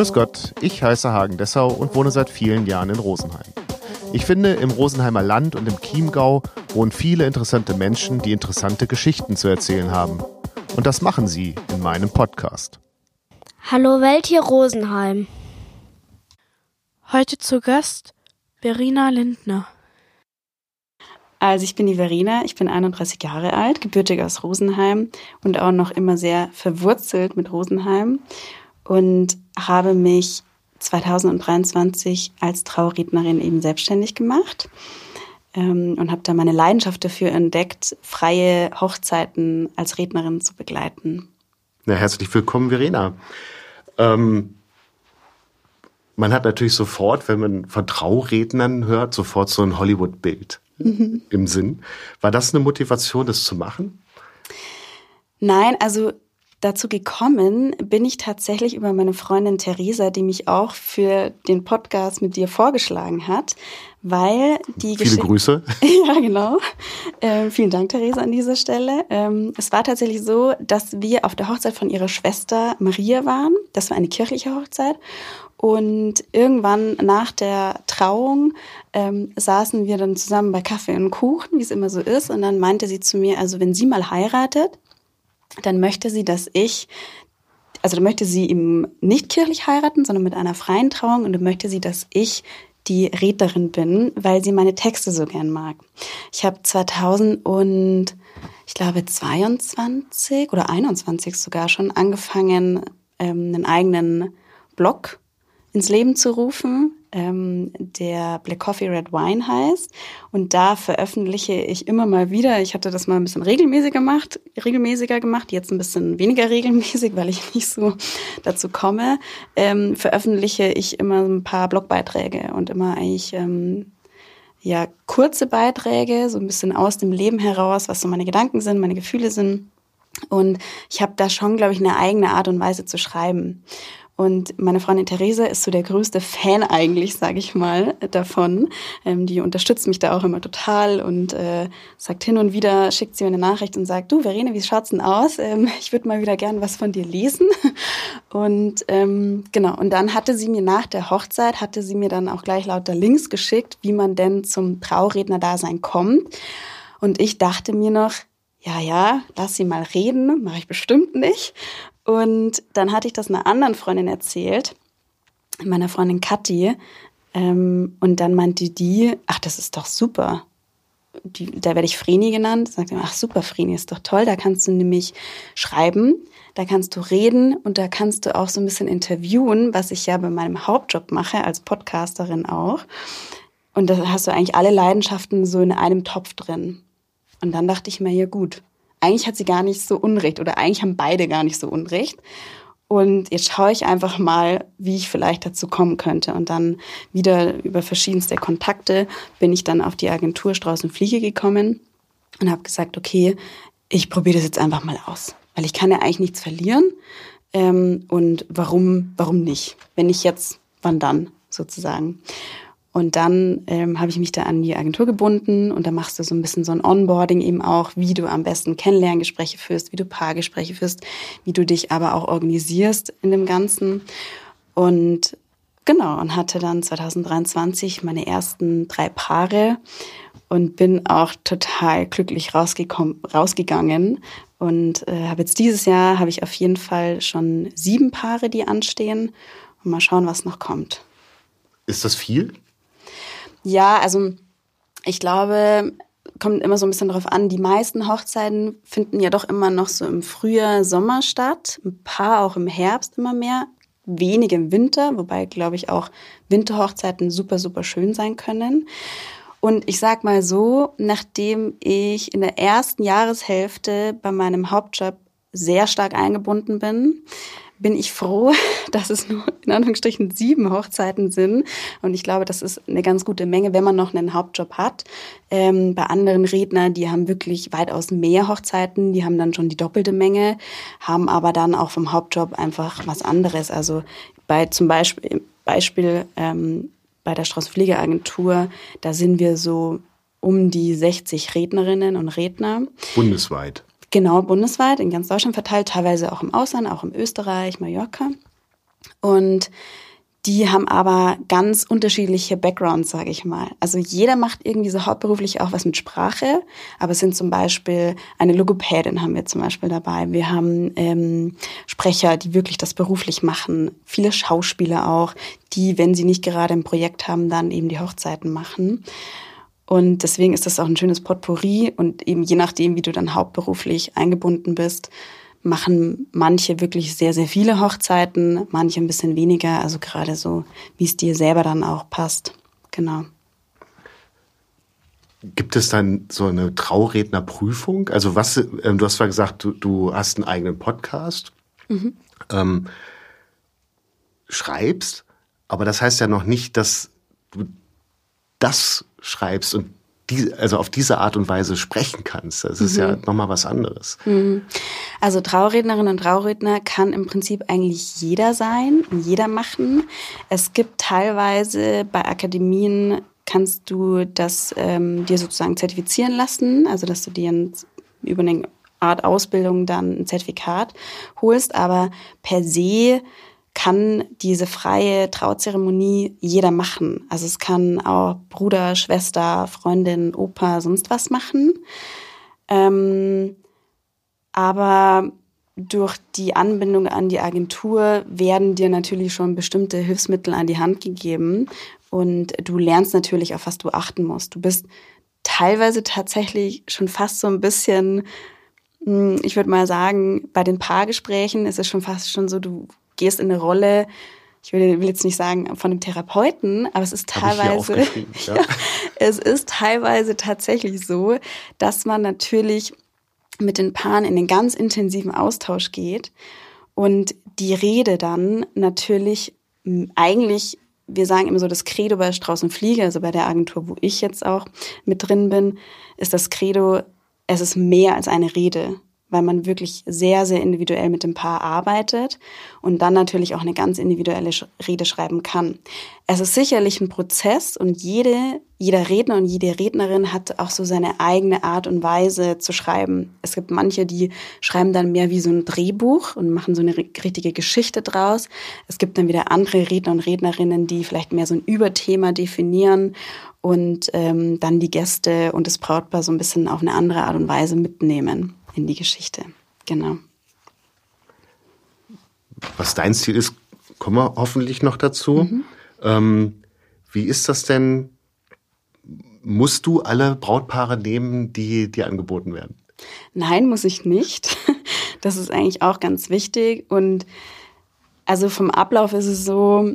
Grüß Gott, ich heiße Hagen Dessau und wohne seit vielen Jahren in Rosenheim. Ich finde, im Rosenheimer Land und im Chiemgau wohnen viele interessante Menschen, die interessante Geschichten zu erzählen haben. Und das machen sie in meinem Podcast. Hallo Welt hier Rosenheim. Heute zu Gast Verena Lindner. Also ich bin die Verena, ich bin 31 Jahre alt, gebürtig aus Rosenheim und auch noch immer sehr verwurzelt mit Rosenheim und habe mich 2023 als Trauerrednerin eben selbstständig gemacht ähm, und habe da meine Leidenschaft dafür entdeckt, freie Hochzeiten als Rednerin zu begleiten. Ja, herzlich willkommen, Verena. Ähm, man hat natürlich sofort, wenn man von Traurednern hört, sofort so ein Hollywood-Bild mhm. im Sinn. War das eine Motivation, das zu machen? Nein, also Dazu gekommen bin ich tatsächlich über meine Freundin Theresa, die mich auch für den Podcast mit dir vorgeschlagen hat, weil die Viele Geschichte Grüße. ja, genau. Ähm, vielen Dank, Theresa, an dieser Stelle. Ähm, es war tatsächlich so, dass wir auf der Hochzeit von ihrer Schwester Maria waren. Das war eine kirchliche Hochzeit. Und irgendwann nach der Trauung ähm, saßen wir dann zusammen bei Kaffee und Kuchen, wie es immer so ist. Und dann meinte sie zu mir, also wenn sie mal heiratet, dann möchte sie, dass ich, also dann möchte sie ihm nicht kirchlich heiraten, sondern mit einer freien Trauung und dann möchte sie, dass ich die Rednerin bin, weil sie meine Texte so gern mag. Ich habe 2000 und ich glaube 22 oder 21 sogar schon angefangen, ähm, einen eigenen Blog ins Leben zu rufen, ähm, der Black Coffee Red Wine heißt. Und da veröffentliche ich immer mal wieder. Ich hatte das mal ein bisschen regelmäßiger gemacht, regelmäßiger gemacht, jetzt ein bisschen weniger regelmäßig, weil ich nicht so dazu komme. Ähm, veröffentliche ich immer ein paar Blogbeiträge und immer eigentlich ähm, ja kurze Beiträge, so ein bisschen aus dem Leben heraus, was so meine Gedanken sind, meine Gefühle sind. Und ich habe da schon, glaube ich, eine eigene Art und Weise zu schreiben. Und meine Freundin Therese ist so der größte Fan eigentlich, sage ich mal, davon. Ähm, die unterstützt mich da auch immer total und äh, sagt hin und wieder, schickt sie mir eine Nachricht und sagt, du Verene, wie schaut's denn aus? Ähm, ich würde mal wieder gern was von dir lesen. Und ähm, genau, und dann hatte sie mir nach der Hochzeit, hatte sie mir dann auch gleich lauter Links geschickt, wie man denn zum Trauredner-Dasein kommt. Und ich dachte mir noch, ja, ja, lass sie mal reden, mache ich bestimmt nicht. Und dann hatte ich das einer anderen Freundin erzählt, meiner Freundin Kathi. Ähm, und dann meinte die, ach, das ist doch super. Die, da werde ich Vreni genannt. Sagt ach super, Vreni ist doch toll. Da kannst du nämlich schreiben, da kannst du reden und da kannst du auch so ein bisschen interviewen, was ich ja bei meinem Hauptjob mache, als Podcasterin auch. Und da hast du eigentlich alle Leidenschaften so in einem Topf drin. Und dann dachte ich mir, ja gut, eigentlich hat sie gar nicht so Unrecht oder eigentlich haben beide gar nicht so Unrecht. Und jetzt schaue ich einfach mal, wie ich vielleicht dazu kommen könnte. Und dann wieder über verschiedenste Kontakte bin ich dann auf die Agentur Strauß und Fliege gekommen und habe gesagt, okay, ich probiere das jetzt einfach mal aus. Weil ich kann ja eigentlich nichts verlieren. Ähm, und warum, warum nicht? Wenn nicht jetzt, wann dann sozusagen? Und dann ähm, habe ich mich da an die Agentur gebunden und da machst du so ein bisschen so ein Onboarding eben auch, wie du am besten Kennenlerngespräche führst, wie du Paargespräche führst, wie du dich aber auch organisierst in dem Ganzen. Und genau, und hatte dann 2023 meine ersten drei Paare und bin auch total glücklich rausgekommen, rausgegangen. Und äh, habe jetzt dieses Jahr, habe ich auf jeden Fall schon sieben Paare, die anstehen. Und mal schauen, was noch kommt. Ist das viel? Ja, also ich glaube, kommt immer so ein bisschen darauf an. Die meisten Hochzeiten finden ja doch immer noch so im Frühjahr, Sommer statt. Ein paar auch im Herbst immer mehr. Wenige im Winter, wobei, glaube ich, auch Winterhochzeiten super, super schön sein können. Und ich sag mal so, nachdem ich in der ersten Jahreshälfte bei meinem Hauptjob sehr stark eingebunden bin, bin ich froh, dass es nur in Anführungsstrichen sieben Hochzeiten sind. Und ich glaube, das ist eine ganz gute Menge, wenn man noch einen Hauptjob hat. Ähm, bei anderen Rednern, die haben wirklich weitaus mehr Hochzeiten, die haben dann schon die doppelte Menge, haben aber dann auch vom Hauptjob einfach was anderes. Also bei zum Beispiel, Beispiel ähm, bei der Straßenfliegeagentur, da sind wir so um die 60 Rednerinnen und Redner. Bundesweit. Genau, bundesweit, in ganz Deutschland verteilt, teilweise auch im Ausland, auch in Österreich, Mallorca. Und die haben aber ganz unterschiedliche Backgrounds, sage ich mal. Also jeder macht irgendwie so hauptberuflich auch was mit Sprache, aber es sind zum Beispiel eine Logopädin haben wir zum Beispiel dabei. Wir haben ähm, Sprecher, die wirklich das beruflich machen. Viele Schauspieler auch, die, wenn sie nicht gerade ein Projekt haben, dann eben die Hochzeiten machen. Und deswegen ist das auch ein schönes Potpourri und eben je nachdem, wie du dann hauptberuflich eingebunden bist, machen manche wirklich sehr, sehr viele Hochzeiten, manche ein bisschen weniger, also gerade so, wie es dir selber dann auch passt. Genau. Gibt es dann so eine Traurednerprüfung? Also was, ähm, du hast zwar gesagt, du, du hast einen eigenen Podcast, mhm. ähm, schreibst, aber das heißt ja noch nicht, dass du das schreibst und die, also auf diese Art und Weise sprechen kannst. Das ist mhm. ja nochmal was anderes. Mhm. Also Traurednerin und Trauredner kann im Prinzip eigentlich jeder sein, jeder machen. Es gibt teilweise bei Akademien kannst du das ähm, dir sozusagen zertifizieren lassen, also dass du dir ein, über eine Art Ausbildung dann ein Zertifikat holst, aber per se kann diese freie Trauzeremonie jeder machen. Also es kann auch Bruder, Schwester, Freundin, Opa, sonst was machen. Ähm, aber durch die Anbindung an die Agentur werden dir natürlich schon bestimmte Hilfsmittel an die Hand gegeben und du lernst natürlich, auf was du achten musst. Du bist teilweise tatsächlich schon fast so ein bisschen, hm, ich würde mal sagen, bei den Paargesprächen ist es schon fast schon so, du gehst in eine Rolle, ich will, will jetzt nicht sagen von einem Therapeuten, aber es ist teilweise, ja. ja, es ist teilweise tatsächlich so, dass man natürlich mit den Paaren in den ganz intensiven Austausch geht und die Rede dann natürlich eigentlich, wir sagen immer so das Credo bei Strauß und Fliege, also bei der Agentur, wo ich jetzt auch mit drin bin, ist das Credo, es ist mehr als eine Rede weil man wirklich sehr, sehr individuell mit dem Paar arbeitet und dann natürlich auch eine ganz individuelle Rede schreiben kann. Es ist sicherlich ein Prozess und jede, jeder Redner und jede Rednerin hat auch so seine eigene Art und Weise zu schreiben. Es gibt manche, die schreiben dann mehr wie so ein Drehbuch und machen so eine richtige Geschichte draus. Es gibt dann wieder andere Redner und Rednerinnen, die vielleicht mehr so ein Überthema definieren und ähm, dann die Gäste und das Brautpaar so ein bisschen auf eine andere Art und Weise mitnehmen in die Geschichte. Genau. Was dein Ziel ist, kommen wir hoffentlich noch dazu. Mhm. Ähm, wie ist das denn? Musst du alle Brautpaare nehmen, die dir angeboten werden? Nein, muss ich nicht. Das ist eigentlich auch ganz wichtig. Und also vom Ablauf ist es so,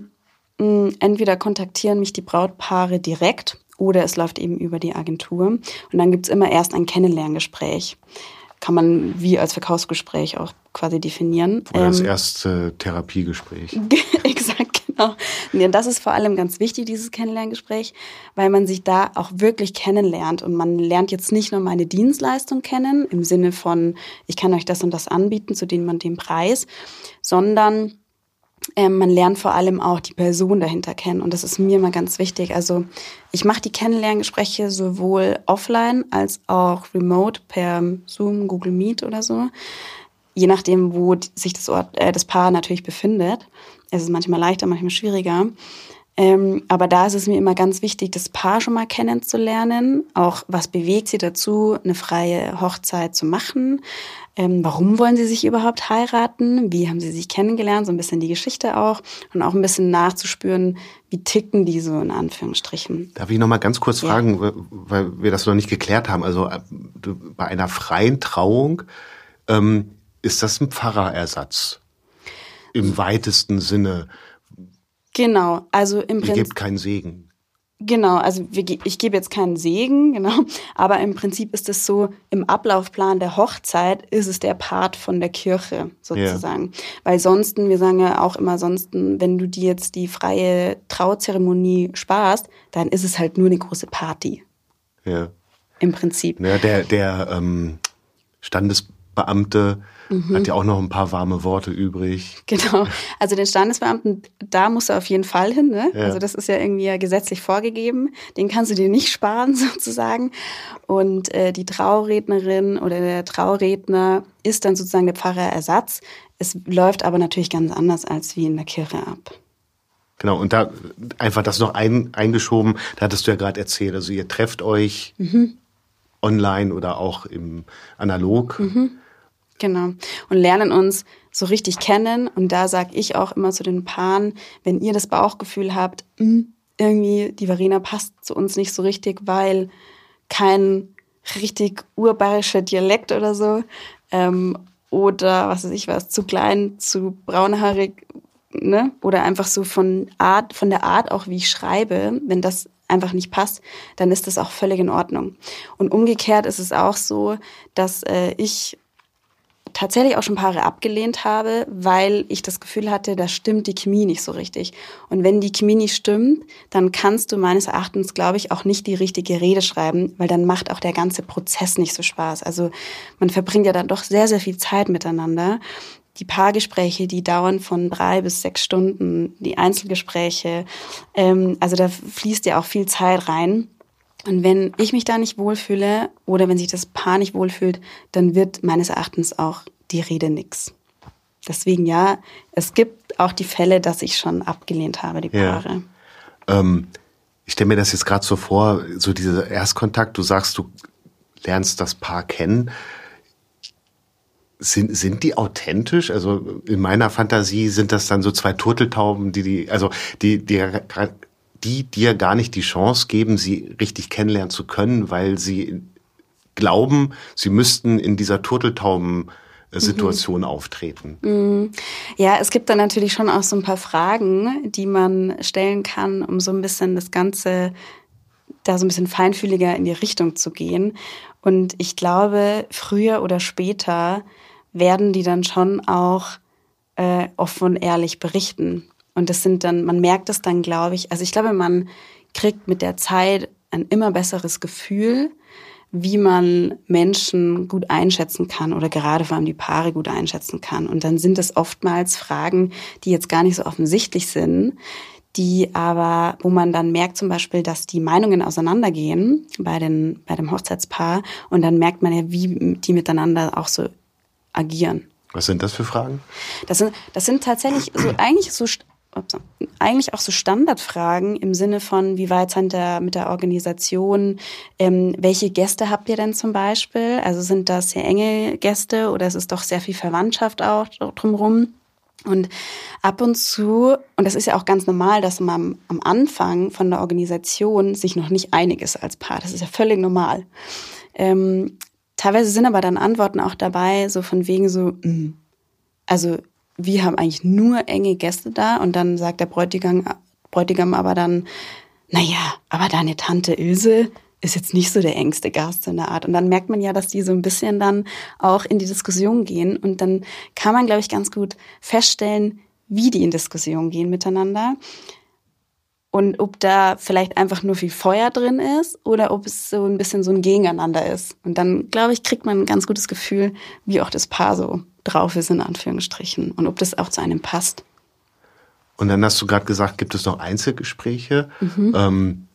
hm, entweder kontaktieren mich die Brautpaare direkt oder es läuft eben über die Agentur. Und dann gibt es immer erst ein Kennenlerngespräch kann man wie als Verkaufsgespräch auch quasi definieren. Oder das ähm, erste Therapiegespräch. Exakt, genau. Ja, das ist vor allem ganz wichtig, dieses Kennenlerngespräch, weil man sich da auch wirklich kennenlernt und man lernt jetzt nicht nur meine Dienstleistung kennen, im Sinne von, ich kann euch das und das anbieten zu dem und dem Preis, sondern ähm, man lernt vor allem auch die Person dahinter kennen und das ist mir immer ganz wichtig. Also ich mache die Kennenlerngespräche sowohl offline als auch remote per Zoom, Google Meet oder so, je nachdem, wo sich das, Ort, äh, das Paar natürlich befindet. Es ist manchmal leichter, manchmal schwieriger. Ähm, aber da ist es mir immer ganz wichtig, das Paar schon mal kennenzulernen. Auch was bewegt sie dazu, eine freie Hochzeit zu machen? Ähm, warum wollen sie sich überhaupt heiraten? Wie haben sie sich kennengelernt? So ein bisschen die Geschichte auch. Und auch ein bisschen nachzuspüren, wie ticken die so in Anführungsstrichen. Darf ich noch mal ganz kurz ja. fragen, weil wir das noch nicht geklärt haben. Also äh, bei einer freien Trauung ähm, ist das ein Pfarrerersatz im weitesten Sinne. Genau, also im Prinzip. Ihr gebt keinen Segen. Genau, also ich gebe jetzt keinen Segen, genau, aber im Prinzip ist es so, im Ablaufplan der Hochzeit ist es der Part von der Kirche sozusagen. Ja. Weil sonst, wir sagen ja auch immer sonst, wenn du dir jetzt die freie Trauzeremonie sparst, dann ist es halt nur eine große Party. Ja. Im Prinzip. Ja, der der ähm, Standes Beamte mhm. hat ja auch noch ein paar warme Worte übrig. Genau. Also den Standesbeamten, da musst du auf jeden Fall hin. Ne? Ja. Also das ist ja irgendwie gesetzlich vorgegeben. Den kannst du dir nicht sparen sozusagen. Und äh, die Traurednerin oder der Trauredner ist dann sozusagen der Pfarrerersatz. Es läuft aber natürlich ganz anders als wie in der Kirche ab. Genau, und da einfach das noch ein, eingeschoben, da hattest du ja gerade erzählt, also ihr trefft euch mhm. online oder auch im Analog. Mhm. Genau. Und lernen uns so richtig kennen. Und da sage ich auch immer zu den Paaren, wenn ihr das Bauchgefühl habt, hm, irgendwie die Verena passt zu uns nicht so richtig, weil kein richtig urbarischer Dialekt oder so ähm, oder was weiß ich was, zu klein, zu braunhaarig, ne? Oder einfach so von Art, von der Art auch, wie ich schreibe, wenn das einfach nicht passt, dann ist das auch völlig in Ordnung. Und umgekehrt ist es auch so, dass äh, ich tatsächlich auch schon Paare abgelehnt habe, weil ich das Gefühl hatte, da stimmt die Chemie nicht so richtig. Und wenn die Chemie nicht stimmt, dann kannst du meines Erachtens, glaube ich, auch nicht die richtige Rede schreiben, weil dann macht auch der ganze Prozess nicht so Spaß. Also man verbringt ja dann doch sehr, sehr viel Zeit miteinander. Die Paargespräche, die dauern von drei bis sechs Stunden, die Einzelgespräche, ähm, also da fließt ja auch viel Zeit rein. Und wenn ich mich da nicht wohlfühle oder wenn sich das Paar nicht wohlfühlt, dann wird meines Erachtens auch die Rede nix. Deswegen ja, es gibt auch die Fälle, dass ich schon abgelehnt habe, die Paare. Ja. Ähm, ich stelle mir das jetzt gerade so vor, so dieser Erstkontakt, du sagst, du lernst das Paar kennen. Sind, sind die authentisch? Also in meiner Fantasie sind das dann so zwei Turteltauben, die die, also die, die die dir gar nicht die Chance geben, sie richtig kennenlernen zu können, weil sie glauben, sie müssten in dieser Turteltauben Situation mhm. auftreten. Mhm. Ja, es gibt da natürlich schon auch so ein paar Fragen, die man stellen kann, um so ein bisschen das Ganze da so ein bisschen feinfühliger in die Richtung zu gehen. Und ich glaube, früher oder später werden die dann schon auch äh, offen und ehrlich berichten. Und das sind dann, man merkt es dann, glaube ich, also ich glaube, man kriegt mit der Zeit ein immer besseres Gefühl, wie man Menschen gut einschätzen kann oder gerade vor allem die Paare gut einschätzen kann. Und dann sind es oftmals Fragen, die jetzt gar nicht so offensichtlich sind, die aber, wo man dann merkt zum Beispiel, dass die Meinungen auseinandergehen bei, den, bei dem Hochzeitspaar und dann merkt man ja, wie die miteinander auch so agieren. Was sind das für Fragen? Das sind, das sind tatsächlich so eigentlich so eigentlich auch so Standardfragen im Sinne von, wie weit seid ihr mit der Organisation? Ähm, welche Gäste habt ihr denn zum Beispiel? Also sind das sehr enge Gäste oder ist es doch sehr viel Verwandtschaft auch drumherum? Und ab und zu, und das ist ja auch ganz normal, dass man am Anfang von der Organisation sich noch nicht einig ist als Paar. Das ist ja völlig normal. Ähm, teilweise sind aber dann Antworten auch dabei, so von wegen so, mh, mm, also wir haben eigentlich nur enge Gäste da und dann sagt der Bräutigam, Bräutigam aber dann, naja, aber deine Tante Ilse ist jetzt nicht so der engste Gast in der Art. Und dann merkt man ja, dass die so ein bisschen dann auch in die Diskussion gehen. Und dann kann man, glaube ich, ganz gut feststellen, wie die in Diskussion gehen miteinander. Und ob da vielleicht einfach nur viel Feuer drin ist oder ob es so ein bisschen so ein Gegeneinander ist. Und dann, glaube ich, kriegt man ein ganz gutes Gefühl, wie auch das Paar so drauf ist, in Anführungsstrichen, und ob das auch zu einem passt. Und dann hast du gerade gesagt, gibt es noch Einzelgespräche. Mhm. Ähm,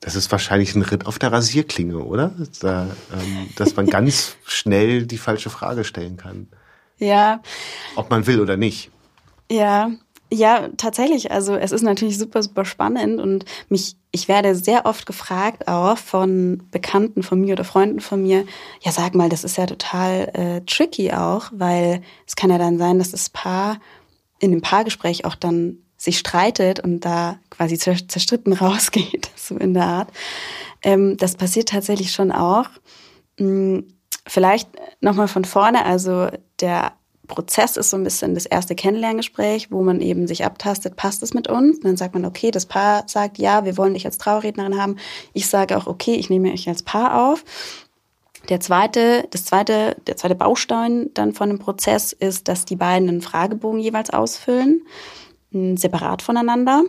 das ist wahrscheinlich ein Ritt auf der Rasierklinge, oder? Da, ähm, dass man ganz schnell die falsche Frage stellen kann. Ja. Ob man will oder nicht. Ja, ja, tatsächlich. Also es ist natürlich super, super spannend und mich, ich werde sehr oft gefragt auch von Bekannten von mir oder Freunden von mir, ja sag mal, das ist ja total äh, tricky auch, weil es kann ja dann sein, dass das Paar in dem Paargespräch auch dann sich streitet und da quasi zerstritten rausgeht, so in der Art. Ähm, das passiert tatsächlich schon auch. Hm, vielleicht nochmal von vorne, also der Prozess ist so ein bisschen das erste Kennenlerngespräch, wo man eben sich abtastet, passt es mit uns? Und dann sagt man, okay, das Paar sagt, ja, wir wollen dich als Traurednerin haben. Ich sage auch, okay, ich nehme euch als Paar auf. Der zweite, das zweite, der zweite Baustein dann von dem Prozess ist, dass die beiden einen Fragebogen jeweils ausfüllen, separat voneinander,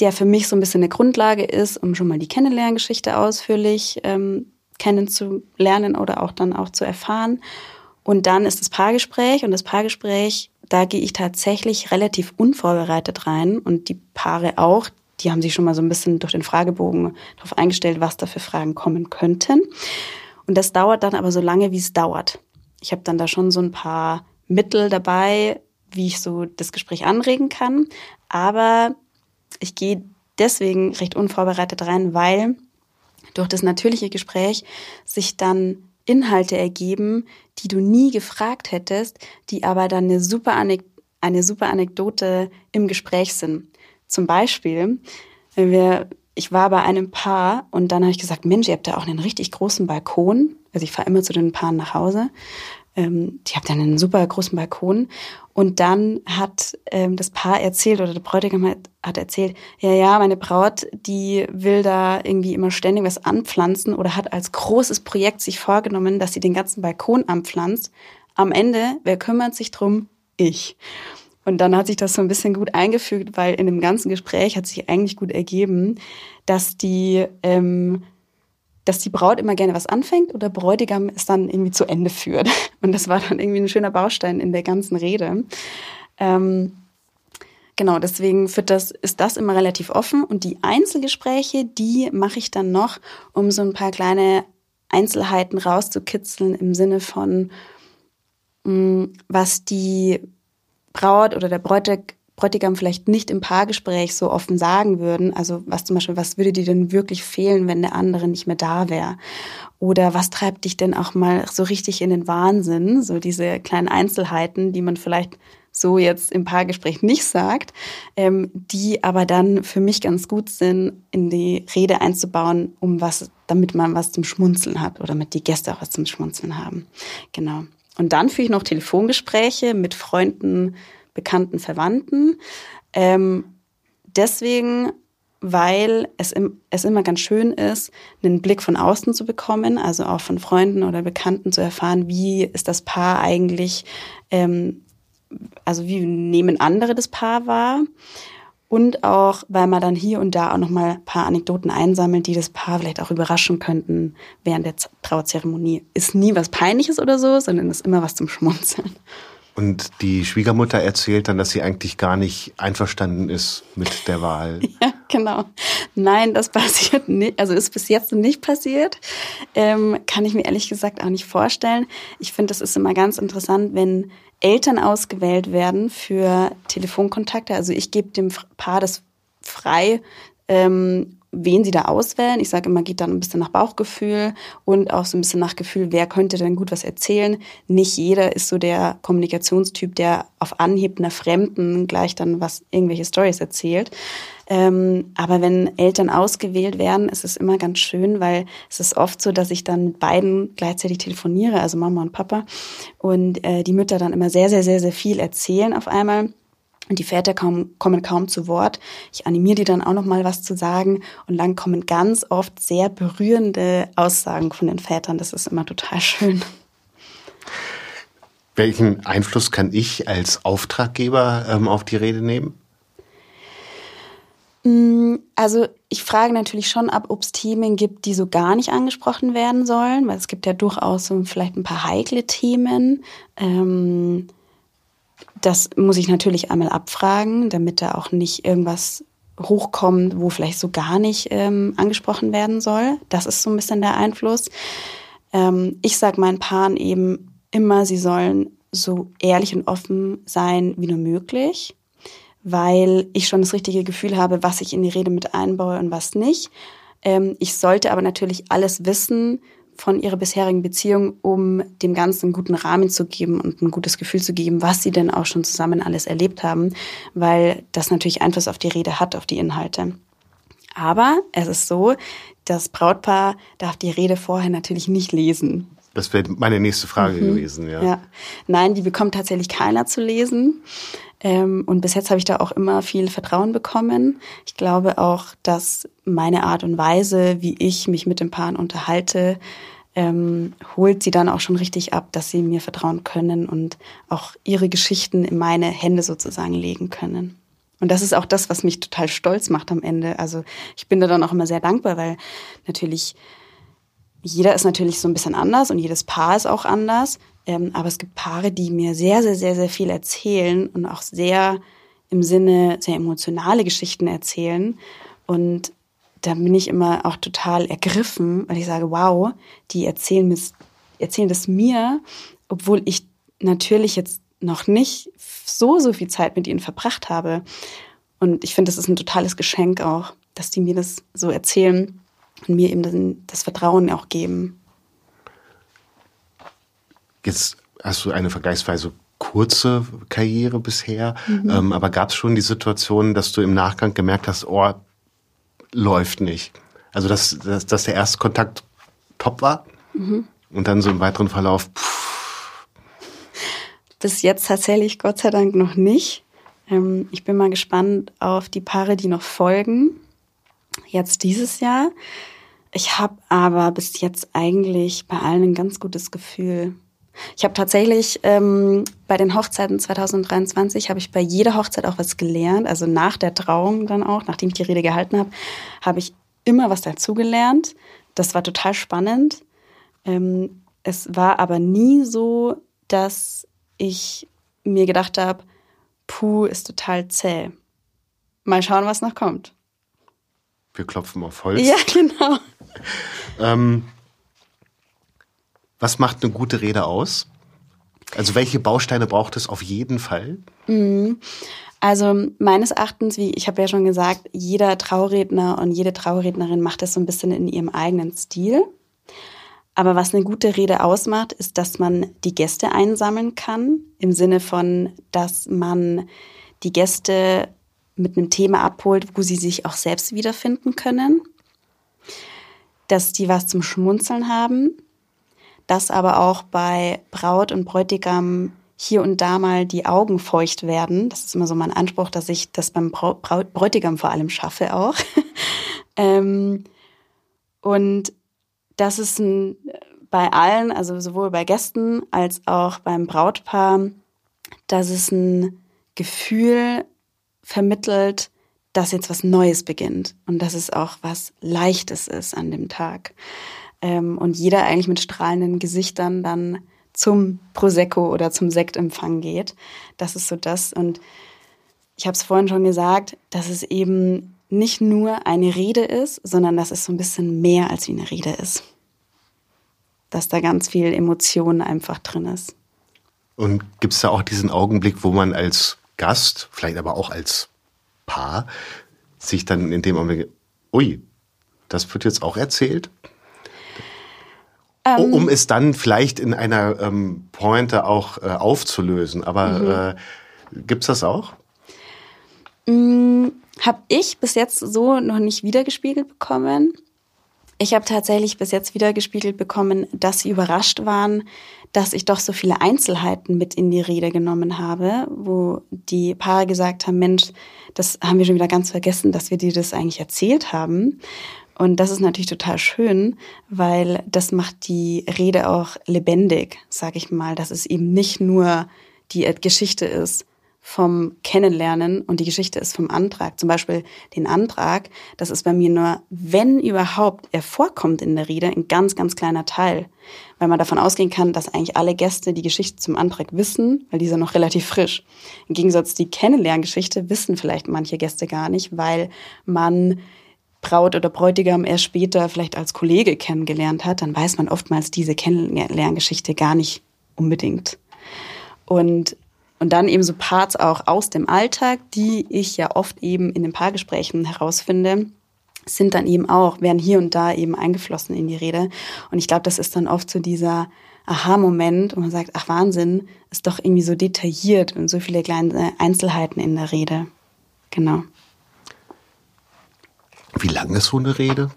der für mich so ein bisschen eine Grundlage ist, um schon mal die Kennenlerngeschichte ausführlich ähm, kennenzulernen oder auch dann auch zu erfahren. Und dann ist das Paargespräch und das Paargespräch, da gehe ich tatsächlich relativ unvorbereitet rein und die Paare auch. Die haben sich schon mal so ein bisschen durch den Fragebogen darauf eingestellt, was da für Fragen kommen könnten. Und das dauert dann aber so lange, wie es dauert. Ich habe dann da schon so ein paar Mittel dabei, wie ich so das Gespräch anregen kann. Aber ich gehe deswegen recht unvorbereitet rein, weil durch das natürliche Gespräch sich dann Inhalte ergeben, die du nie gefragt hättest, die aber dann eine super, Anek eine super Anekdote im Gespräch sind. Zum Beispiel, wenn wir, ich war bei einem Paar und dann habe ich gesagt, Mensch, ihr habt da auch einen richtig großen Balkon. Also ich fahre immer zu den Paaren nach Hause ähm, die habt dann einen super großen Balkon. Und dann hat ähm, das Paar erzählt oder der Bräutigam hat, hat erzählt, ja, ja, meine Braut, die will da irgendwie immer ständig was anpflanzen oder hat als großes Projekt sich vorgenommen, dass sie den ganzen Balkon anpflanzt. Am Ende, wer kümmert sich drum? Ich. Und dann hat sich das so ein bisschen gut eingefügt, weil in dem ganzen Gespräch hat sich eigentlich gut ergeben, dass die ähm, dass die Braut immer gerne was anfängt und der Bräutigam es dann irgendwie zu Ende führt. Und das war dann irgendwie ein schöner Baustein in der ganzen Rede. Ähm, genau, deswegen für das, ist das immer relativ offen. Und die Einzelgespräche, die mache ich dann noch, um so ein paar kleine Einzelheiten rauszukitzeln im Sinne von, mm, was die Braut oder der Bräutigam Bräutigam vielleicht nicht im Paargespräch so offen sagen würden. Also was zum Beispiel, was würde dir denn wirklich fehlen, wenn der andere nicht mehr da wäre? Oder was treibt dich denn auch mal so richtig in den Wahnsinn? So diese kleinen Einzelheiten, die man vielleicht so jetzt im Paargespräch nicht sagt, ähm, die aber dann für mich ganz gut sind, in die Rede einzubauen, um was, damit man was zum Schmunzeln hat oder damit die Gäste auch was zum Schmunzeln haben. Genau. Und dann führe ich noch Telefongespräche mit Freunden, bekannten Verwandten. Ähm, deswegen, weil es, im, es immer ganz schön ist, einen Blick von außen zu bekommen, also auch von Freunden oder Bekannten zu erfahren, wie ist das Paar eigentlich, ähm, also wie nehmen andere das Paar wahr. Und auch, weil man dann hier und da auch nochmal ein paar Anekdoten einsammelt, die das Paar vielleicht auch überraschen könnten während der Trauzeremonie. Ist nie was Peinliches oder so, sondern ist immer was zum Schmunzeln. Und die Schwiegermutter erzählt dann, dass sie eigentlich gar nicht einverstanden ist mit der Wahl. Ja, genau. Nein, das passiert nicht. Also ist bis jetzt nicht passiert. Ähm, kann ich mir ehrlich gesagt auch nicht vorstellen. Ich finde, das ist immer ganz interessant, wenn Eltern ausgewählt werden für Telefonkontakte. Also ich gebe dem Paar das frei, ähm, wen sie da auswählen. Ich sage immer, geht dann ein bisschen nach Bauchgefühl und auch so ein bisschen nach Gefühl, wer könnte denn gut was erzählen. Nicht jeder ist so der Kommunikationstyp, der auf Anhieb einer Fremden gleich dann was, irgendwelche Stories erzählt. Ähm, aber wenn Eltern ausgewählt werden, ist es immer ganz schön, weil es ist oft so, dass ich dann mit beiden gleichzeitig telefoniere, also Mama und Papa, und äh, die Mütter dann immer sehr, sehr, sehr, sehr viel erzählen auf einmal. Und die Väter kaum, kommen kaum zu Wort. Ich animiere die dann auch noch mal was zu sagen. Und dann kommen ganz oft sehr berührende Aussagen von den Vätern. Das ist immer total schön. Welchen Einfluss kann ich als Auftraggeber ähm, auf die Rede nehmen? Mm, also ich frage natürlich schon ab, ob es Themen gibt, die so gar nicht angesprochen werden sollen, weil es gibt ja durchaus so vielleicht ein paar heikle Themen. Ähm, das muss ich natürlich einmal abfragen, damit da auch nicht irgendwas hochkommt, wo vielleicht so gar nicht ähm, angesprochen werden soll. Das ist so ein bisschen der Einfluss. Ähm, ich sage meinen Paaren eben immer, sie sollen so ehrlich und offen sein wie nur möglich, weil ich schon das richtige Gefühl habe, was ich in die Rede mit einbaue und was nicht. Ähm, ich sollte aber natürlich alles wissen, von ihrer bisherigen Beziehung, um dem Ganzen einen guten Rahmen zu geben und ein gutes Gefühl zu geben, was sie denn auch schon zusammen alles erlebt haben, weil das natürlich Einfluss auf die Rede hat, auf die Inhalte. Aber es ist so, das Brautpaar darf die Rede vorher natürlich nicht lesen. Das wäre meine nächste Frage mhm. gewesen, ja. ja. Nein, die bekommt tatsächlich keiner zu lesen. Ähm, und bis jetzt habe ich da auch immer viel Vertrauen bekommen. Ich glaube auch, dass meine Art und Weise, wie ich mich mit den Paaren unterhalte, ähm, holt sie dann auch schon richtig ab, dass sie mir vertrauen können und auch ihre Geschichten in meine Hände sozusagen legen können. Und das ist auch das, was mich total stolz macht am Ende. Also ich bin da dann auch immer sehr dankbar, weil natürlich jeder ist natürlich so ein bisschen anders und jedes Paar ist auch anders. Ähm, aber es gibt Paare, die mir sehr, sehr, sehr, sehr viel erzählen und auch sehr im Sinne sehr emotionale Geschichten erzählen. Und da bin ich immer auch total ergriffen, weil ich sage, wow, die erzählen, erzählen das mir, obwohl ich natürlich jetzt noch nicht so, so viel Zeit mit ihnen verbracht habe. Und ich finde, das ist ein totales Geschenk auch, dass die mir das so erzählen und mir eben das Vertrauen auch geben. Jetzt hast du eine vergleichsweise kurze Karriere bisher, mhm. ähm, aber gab es schon die Situation, dass du im Nachgang gemerkt hast, oh, läuft nicht. Also dass, dass, dass der erste Kontakt top war mhm. und dann so im weiteren Verlauf. Pff. Bis jetzt tatsächlich Gott sei Dank noch nicht. Ähm, ich bin mal gespannt auf die Paare, die noch folgen. Jetzt dieses Jahr. Ich habe aber bis jetzt eigentlich bei allen ein ganz gutes Gefühl. Ich habe tatsächlich ähm, bei den Hochzeiten 2023 habe ich bei jeder Hochzeit auch was gelernt. Also nach der Trauung dann auch, nachdem ich die Rede gehalten habe, habe ich immer was dazugelernt. Das war total spannend. Ähm, es war aber nie so, dass ich mir gedacht habe, puh, ist total zäh. Mal schauen, was noch kommt. Wir klopfen auf Holz. Ja, genau. ähm, was macht eine gute Rede aus? Also welche Bausteine braucht es auf jeden Fall? Mhm. Also meines Erachtens, wie ich habe ja schon gesagt, jeder Trauredner und jede Traurednerin macht das so ein bisschen in ihrem eigenen Stil. Aber was eine gute Rede ausmacht, ist, dass man die Gäste einsammeln kann, im Sinne von, dass man die Gäste mit einem Thema abholt, wo sie sich auch selbst wiederfinden können, dass die was zum Schmunzeln haben, dass aber auch bei Braut und Bräutigam hier und da mal die Augen feucht werden. Das ist immer so mein Anspruch, dass ich das beim Bräutigam vor allem schaffe auch. ähm, und das ist ein, bei allen, also sowohl bei Gästen als auch beim Brautpaar, dass es ein Gefühl vermittelt, dass jetzt was Neues beginnt und dass es auch was Leichtes ist an dem Tag ähm, und jeder eigentlich mit strahlenden Gesichtern dann zum Prosecco oder zum Sektempfang geht. Das ist so das. Und ich habe es vorhin schon gesagt, dass es eben nicht nur eine Rede ist, sondern dass es so ein bisschen mehr als wie eine Rede ist. Dass da ganz viel Emotion einfach drin ist. Und gibt es da auch diesen Augenblick, wo man als Gast, vielleicht aber auch als Paar, sich dann in dem Augenblick, ui, das wird jetzt auch erzählt? Ähm, um es dann vielleicht in einer ähm, Pointe auch äh, aufzulösen. Aber mhm. äh, gibt's das auch? Mhm, habe ich bis jetzt so noch nicht wiedergespiegelt bekommen. Ich habe tatsächlich bis jetzt wiedergespiegelt bekommen, dass sie überrascht waren, dass ich doch so viele Einzelheiten mit in die Rede genommen habe, wo die Paare gesagt haben, Mensch, das haben wir schon wieder ganz vergessen, dass wir dir das eigentlich erzählt haben. Und das ist natürlich total schön, weil das macht die Rede auch lebendig, sag ich mal, dass es eben nicht nur die Geschichte ist vom Kennenlernen und die Geschichte ist vom Antrag. Zum Beispiel den Antrag, das ist bei mir nur, wenn überhaupt er vorkommt in der Rede, ein ganz, ganz kleiner Teil. Weil man davon ausgehen kann, dass eigentlich alle Gäste die Geschichte zum Antrag wissen, weil die ist noch relativ frisch. Im Gegensatz die Kennenlerngeschichte wissen vielleicht manche Gäste gar nicht, weil man Braut oder Bräutigam erst später vielleicht als Kollege kennengelernt hat, dann weiß man oftmals diese Kennenlerngeschichte gar nicht unbedingt. Und, und dann eben so Parts auch aus dem Alltag, die ich ja oft eben in den Paargesprächen herausfinde, sind dann eben auch, werden hier und da eben eingeflossen in die Rede. Und ich glaube, das ist dann oft so dieser Aha-Moment, wo man sagt, ach Wahnsinn, ist doch irgendwie so detailliert und so viele kleine Einzelheiten in der Rede. Genau. Wie lang ist so eine Rede?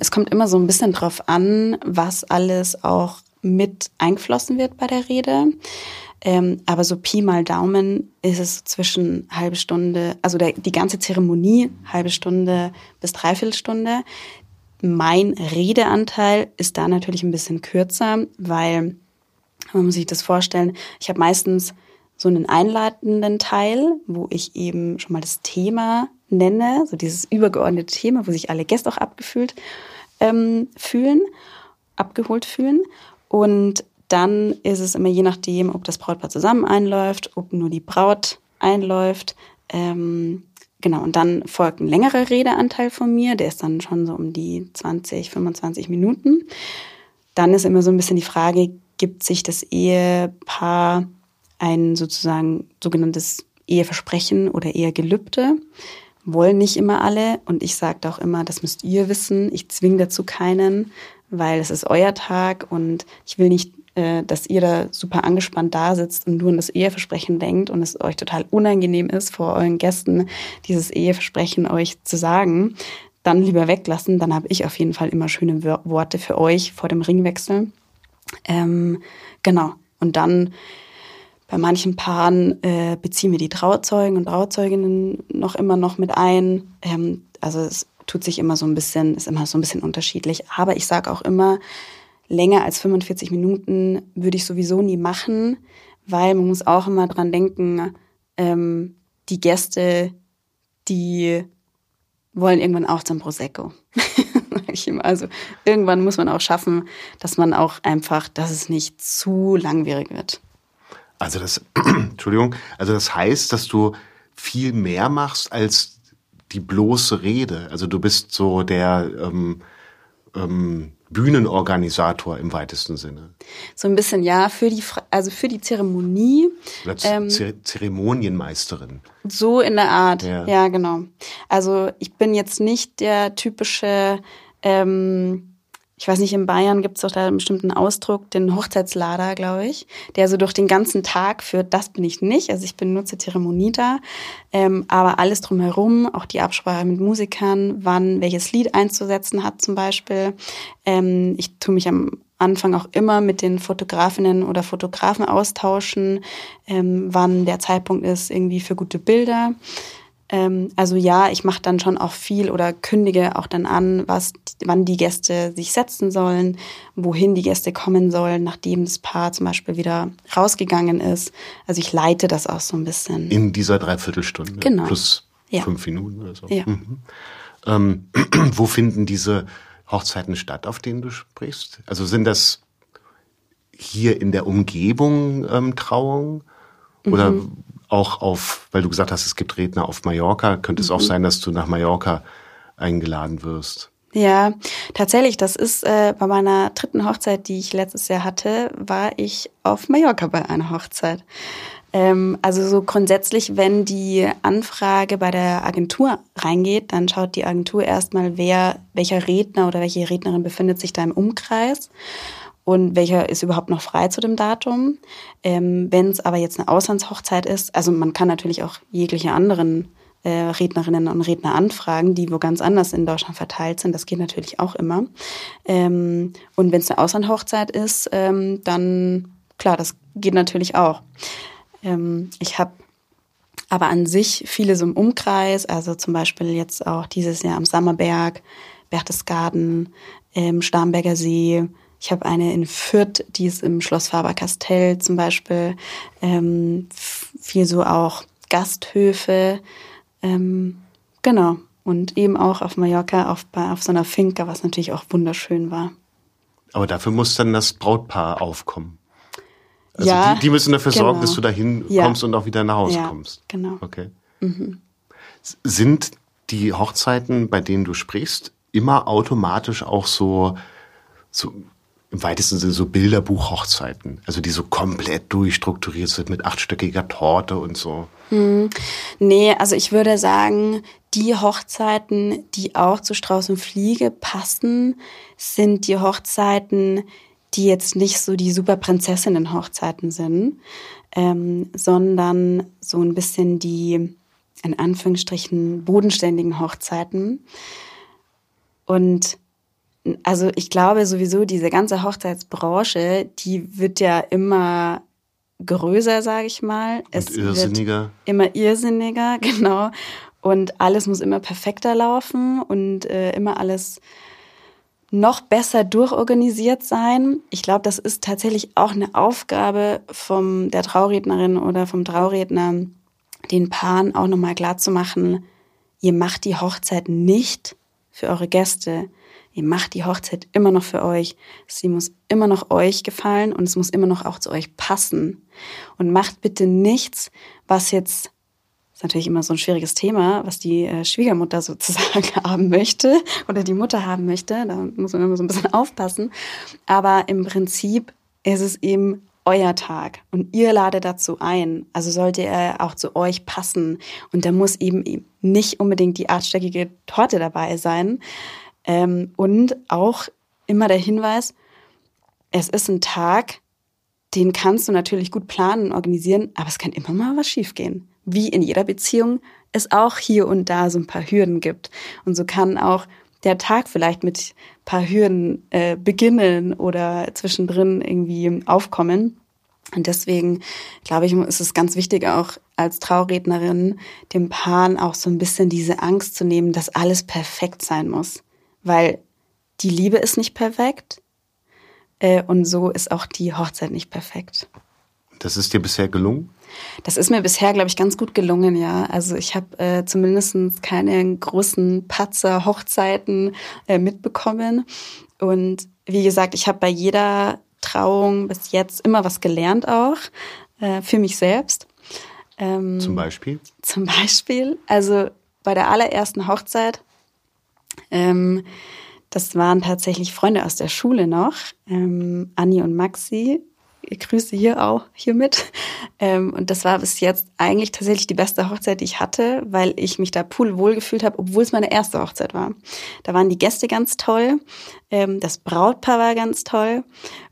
Es kommt immer so ein bisschen drauf an, was alles auch mit eingeflossen wird bei der Rede. Ähm, aber so Pi mal Daumen ist es zwischen halbe Stunde, also der, die ganze Zeremonie, halbe Stunde bis dreiviertel Stunde. Mein Redeanteil ist da natürlich ein bisschen kürzer, weil man muss sich das vorstellen, ich habe meistens so einen einleitenden Teil, wo ich eben schon mal das Thema nenne, so dieses übergeordnete Thema, wo sich alle Gäste auch abgefühlt ähm, fühlen, abgeholt fühlen. Und dann ist es immer je nachdem, ob das Brautpaar zusammen einläuft, ob nur die Braut einläuft. Ähm, genau, und dann folgt ein längerer Redeanteil von mir, der ist dann schon so um die 20, 25 Minuten. Dann ist immer so ein bisschen die Frage, gibt sich das Ehepaar ein sozusagen sogenanntes Eheversprechen oder Ehegelübde? Wollen nicht immer alle. Und ich sage auch immer, das müsst ihr wissen. Ich zwinge dazu keinen, weil es ist euer Tag und ich will nicht äh, dass ihr da super angespannt da sitzt und nur an das Eheversprechen denkt und es euch total unangenehm ist, vor euren Gästen dieses Eheversprechen euch zu sagen, dann lieber weglassen. Dann habe ich auf jeden Fall immer schöne Worte für euch vor dem Ringwechsel. Ähm, genau. Und dann bei manchen Paaren äh, beziehen wir die Trauzeugen und Trauzeuginnen noch immer noch mit ein. Ähm, also es tut sich immer so ein bisschen, ist immer so ein bisschen unterschiedlich. Aber ich sage auch immer, länger als 45 Minuten würde ich sowieso nie machen, weil man muss auch immer dran denken, ähm, die Gäste, die wollen irgendwann auch zum Prosecco. also irgendwann muss man auch schaffen, dass man auch einfach, dass es nicht zu langwierig wird. Also das, Entschuldigung, also das heißt, dass du viel mehr machst als die bloße Rede. Also du bist so der ähm, ähm, Bühnenorganisator im weitesten Sinne. So ein bisschen, ja, für die, also für die Zeremonie. Oder ähm, Zeremonienmeisterin. So in der Art, ja. ja, genau. Also ich bin jetzt nicht der typische ähm, ich weiß nicht, in Bayern gibt es doch da einen bestimmten Ausdruck, den Hochzeitslader, glaube ich, der so durch den ganzen Tag führt. Das bin ich nicht. Also ich Zeremonie da. Ähm, aber alles drumherum, auch die Absprache mit Musikern, wann welches Lied einzusetzen hat zum Beispiel. Ähm, ich tue mich am Anfang auch immer mit den Fotografinnen oder Fotografen austauschen, ähm, wann der Zeitpunkt ist irgendwie für gute Bilder. Ähm, also ja, ich mache dann schon auch viel oder kündige auch dann an, was, wann die Gäste sich setzen sollen, wohin die Gäste kommen sollen, nachdem das Paar zum Beispiel wieder rausgegangen ist. Also ich leite das auch so ein bisschen. In dieser Dreiviertelstunde. Genau. Plus ja. fünf Minuten oder so. Ja. Mhm. Ähm, wo finden diese Hochzeiten statt, auf denen du sprichst? Also sind das hier in der Umgebung ähm, Trauungen? Oder mhm auch auf, weil du gesagt hast, es gibt Redner auf Mallorca, könnte es auch mhm. sein, dass du nach Mallorca eingeladen wirst. Ja, tatsächlich, das ist äh, bei meiner dritten Hochzeit, die ich letztes Jahr hatte, war ich auf Mallorca bei einer Hochzeit. Ähm, also so grundsätzlich, wenn die Anfrage bei der Agentur reingeht, dann schaut die Agentur erstmal, wer, welcher Redner oder welche Rednerin befindet sich da im Umkreis und welcher ist überhaupt noch frei zu dem Datum. Ähm, Wenn es aber jetzt eine Auslandshochzeit ist, also man kann natürlich auch jegliche anderen äh, Rednerinnen und Redner anfragen, die wo ganz anders in Deutschland verteilt sind. Das geht natürlich auch immer. Ähm, und wenn es eine Auslandhochzeit ist, ähm, dann klar, das geht natürlich auch. Ähm, ich habe aber an sich viele so im Umkreis, also zum Beispiel jetzt auch dieses Jahr am Sammerberg, Berchtesgaden, ähm, Starnberger See, ich habe eine in Fürth, die ist im Schloss Faber-Castell zum Beispiel. Ähm, viel so auch Gasthöfe. Ähm, genau. Und eben auch auf Mallorca, auf, auf so einer Finca, was natürlich auch wunderschön war. Aber dafür muss dann das Brautpaar aufkommen. Also ja, die, die müssen dafür genau. sorgen, dass du dahin ja. kommst und auch wieder nach Hause ja, kommst. Genau. Okay. Mhm. Sind die Hochzeiten, bei denen du sprichst, immer automatisch auch so, so im weitesten Sinne so Bilderbuch-Hochzeiten, also die so komplett durchstrukturiert sind mit achtstöckiger Torte und so. Hm. Nee, also ich würde sagen, die Hochzeiten, die auch zu Strauß und Fliege passen, sind die Hochzeiten, die jetzt nicht so die Superprinzessinnen-Hochzeiten sind, ähm, sondern so ein bisschen die, in Anführungsstrichen, bodenständigen Hochzeiten. Und also ich glaube sowieso, diese ganze Hochzeitsbranche, die wird ja immer größer, sage ich mal. Und es irrsinniger. immer irrsinniger, genau. Und alles muss immer perfekter laufen und äh, immer alles noch besser durchorganisiert sein. Ich glaube, das ist tatsächlich auch eine Aufgabe vom der Traurednerin oder vom Trauredner, den Paaren auch nochmal klar zu machen, ihr macht die Hochzeit nicht für eure Gäste Ihr macht die Hochzeit immer noch für euch. Sie muss immer noch euch gefallen und es muss immer noch auch zu euch passen. Und macht bitte nichts, was jetzt ist natürlich immer so ein schwieriges Thema, was die äh, Schwiegermutter sozusagen haben möchte oder die Mutter haben möchte. Da muss man immer so ein bisschen aufpassen. Aber im Prinzip ist es eben euer Tag und ihr ladet dazu ein. Also sollte er auch zu euch passen. Und da muss eben nicht unbedingt die artstöckige Torte dabei sein. Ähm, und auch immer der Hinweis, es ist ein Tag, den kannst du natürlich gut planen und organisieren, aber es kann immer mal was schiefgehen. Wie in jeder Beziehung es auch hier und da so ein paar Hürden gibt. Und so kann auch der Tag vielleicht mit paar Hürden äh, beginnen oder zwischendrin irgendwie aufkommen. Und deswegen glaube ich, ist es ganz wichtig, auch als Traurednerin dem Paaren auch so ein bisschen diese Angst zu nehmen, dass alles perfekt sein muss. Weil die Liebe ist nicht perfekt äh, und so ist auch die Hochzeit nicht perfekt. Das ist dir bisher gelungen? Das ist mir bisher, glaube ich, ganz gut gelungen, ja. Also ich habe äh, zumindest keine großen Patzer-Hochzeiten äh, mitbekommen. Und wie gesagt, ich habe bei jeder Trauung bis jetzt immer was gelernt auch äh, für mich selbst. Ähm, zum Beispiel? Zum Beispiel, also bei der allerersten Hochzeit, ähm, das waren tatsächlich Freunde aus der Schule noch, ähm, Anni und Maxi, ich grüße hier auch hiermit. Ähm, und das war bis jetzt eigentlich tatsächlich die beste Hochzeit, die ich hatte, weil ich mich da pudelwohl gefühlt habe, obwohl es meine erste Hochzeit war. Da waren die Gäste ganz toll, ähm, das Brautpaar war ganz toll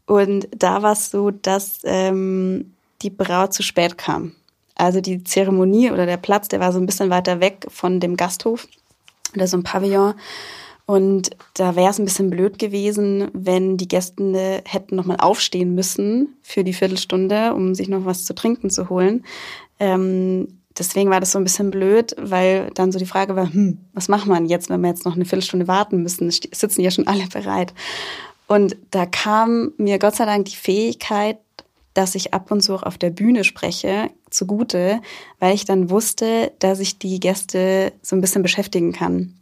und da war es so, dass ähm, die Braut zu spät kam. Also die Zeremonie oder der Platz, der war so ein bisschen weiter weg von dem Gasthof oder so ein Pavillon. Und da wäre es ein bisschen blöd gewesen, wenn die Gäste hätten nochmal aufstehen müssen für die Viertelstunde, um sich noch was zu trinken zu holen. Ähm, deswegen war das so ein bisschen blöd, weil dann so die Frage war, hm, was macht man jetzt, wenn wir jetzt noch eine Viertelstunde warten müssen? Es sitzen ja schon alle bereit. Und da kam mir Gott sei Dank die Fähigkeit, dass ich ab und zu auch auf der Bühne spreche, zugute, weil ich dann wusste, dass ich die Gäste so ein bisschen beschäftigen kann.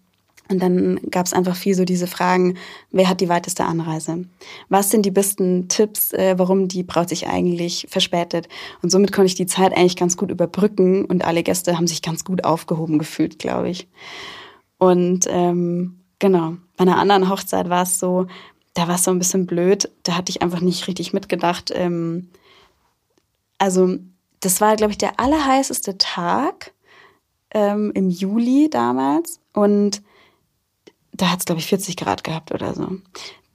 Und dann gab es einfach viel so diese Fragen, wer hat die weiteste Anreise? Was sind die besten Tipps, äh, warum die Braut sich eigentlich verspätet? Und somit konnte ich die Zeit eigentlich ganz gut überbrücken und alle Gäste haben sich ganz gut aufgehoben gefühlt, glaube ich. Und ähm, genau, bei einer anderen Hochzeit war es so, da war es so ein bisschen blöd, da hatte ich einfach nicht richtig mitgedacht. Ähm, also das war, glaube ich, der allerheißeste Tag ähm, im Juli damals und da hat es, glaube ich, 40 Grad gehabt oder so.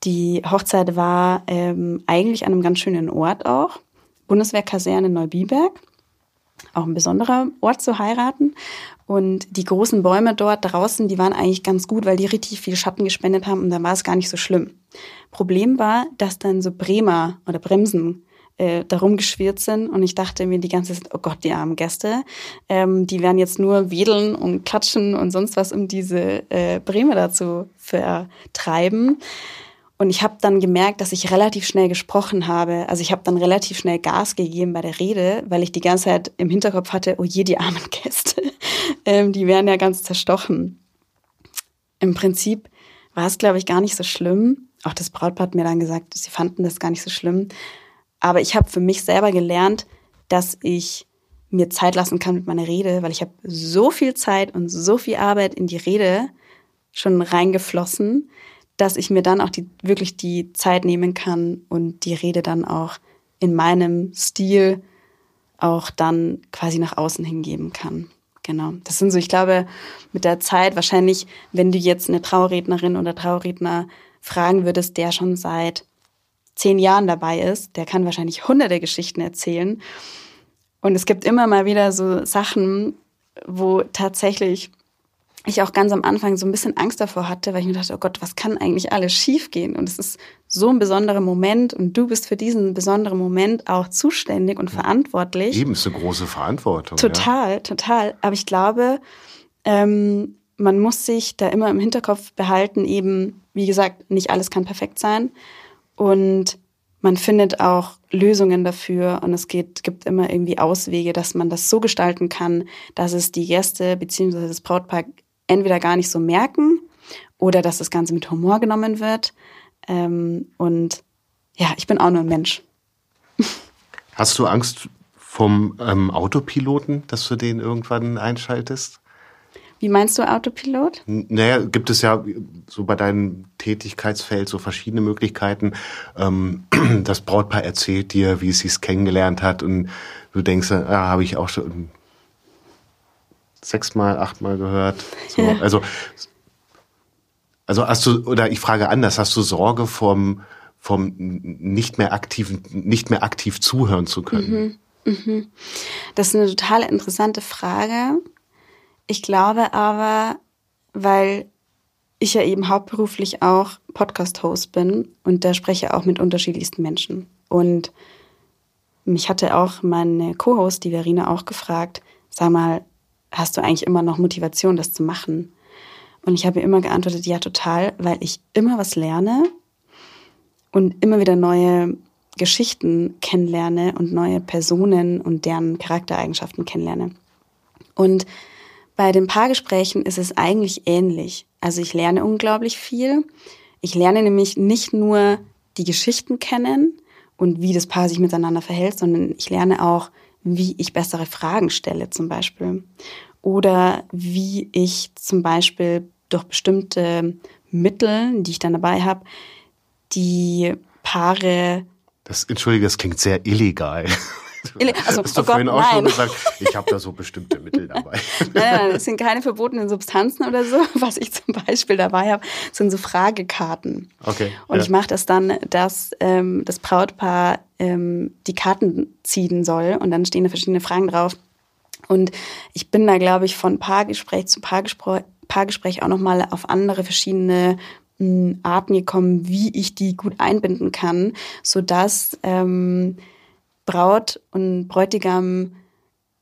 Die Hochzeit war ähm, eigentlich an einem ganz schönen Ort auch. Bundeswehrkaserne Neubiberg. Auch ein besonderer Ort zu heiraten. Und die großen Bäume dort draußen, die waren eigentlich ganz gut, weil die richtig viel Schatten gespendet haben und dann war es gar nicht so schlimm. Problem war, dass dann so Bremer oder Bremsen äh, darum geschwirrt sind. Und ich dachte mir die ganze Zeit, oh Gott, die armen Gäste, ähm, die werden jetzt nur wedeln und klatschen und sonst was, um diese äh, Bremer dazu vertreiben. Und ich habe dann gemerkt, dass ich relativ schnell gesprochen habe. Also ich habe dann relativ schnell Gas gegeben bei der Rede, weil ich die ganze Zeit im Hinterkopf hatte, oh je, die armen Gäste, ähm, die werden ja ganz zerstochen. Im Prinzip war es, glaube ich, gar nicht so schlimm. Auch das Brautpaar hat mir dann gesagt, sie fanden das gar nicht so schlimm. Aber ich habe für mich selber gelernt, dass ich mir Zeit lassen kann mit meiner Rede, weil ich habe so viel Zeit und so viel Arbeit in die Rede schon reingeflossen, dass ich mir dann auch die, wirklich die Zeit nehmen kann und die Rede dann auch in meinem Stil auch dann quasi nach außen hingeben kann. Genau. Das sind so, ich glaube, mit der Zeit wahrscheinlich, wenn du jetzt eine Trauerrednerin oder Trauerredner fragen würdest, der schon seit zehn Jahren dabei ist, der kann wahrscheinlich hunderte Geschichten erzählen. Und es gibt immer mal wieder so Sachen, wo tatsächlich ich auch ganz am Anfang so ein bisschen Angst davor hatte, weil ich mir dachte, oh Gott, was kann eigentlich alles schiefgehen? Und es ist so ein besonderer Moment und du bist für diesen besonderen Moment auch zuständig und verantwortlich. Eben ist eine große Verantwortung. Total, ja. total. Aber ich glaube, ähm, man muss sich da immer im Hinterkopf behalten, eben, wie gesagt, nicht alles kann perfekt sein. Und man findet auch Lösungen dafür und es geht, gibt immer irgendwie Auswege, dass man das so gestalten kann, dass es die Gäste bzw. das Brautpaar entweder gar nicht so merken oder dass das Ganze mit Humor genommen wird. Ähm, und ja, ich bin auch nur ein Mensch. Hast du Angst vom ähm, Autopiloten, dass du den irgendwann einschaltest? Wie meinst du Autopilot? Naja, gibt es ja so bei deinem Tätigkeitsfeld so verschiedene Möglichkeiten. Ähm, das Brautpaar erzählt dir, wie es sich kennengelernt hat und du denkst, ah, habe ich auch schon sechsmal, achtmal gehört. So. Also, also hast du, oder ich frage anders, hast du Sorge vom, vom nicht mehr aktiven, nicht mehr aktiv zuhören zu können? Mhm. Mhm. Das ist eine total interessante Frage. Ich glaube aber, weil ich ja eben hauptberuflich auch Podcast-Host bin und da spreche auch mit unterschiedlichsten Menschen. Und mich hatte auch meine Co-Host, die Verena, auch gefragt, sag mal, hast du eigentlich immer noch Motivation, das zu machen? Und ich habe immer geantwortet, ja, total, weil ich immer was lerne und immer wieder neue Geschichten kennenlerne und neue Personen und deren Charaktereigenschaften kennenlerne. Und bei den Paargesprächen ist es eigentlich ähnlich. Also ich lerne unglaublich viel. Ich lerne nämlich nicht nur die Geschichten kennen und wie das Paar sich miteinander verhält, sondern ich lerne auch, wie ich bessere Fragen stelle zum Beispiel. Oder wie ich zum Beispiel durch bestimmte Mittel, die ich dann dabei habe, die Paare. Das, entschuldige, das klingt sehr illegal. Also, Hast du oh vorhin Gott, auch nein. schon gesagt, ich habe da so bestimmte Mittel dabei. nein, nein, es sind keine verbotenen Substanzen oder so. Was ich zum Beispiel dabei habe, sind so Fragekarten. Okay. Und ja. ich mache das dann, dass ähm, das Brautpaar ähm, die Karten ziehen soll und dann stehen da verschiedene Fragen drauf. Und ich bin da, glaube ich, von Paargespräch zu Paargespräch, Paargespräch auch nochmal auf andere verschiedene hm, Arten gekommen, wie ich die gut einbinden kann, sodass ähm, Braut und Bräutigam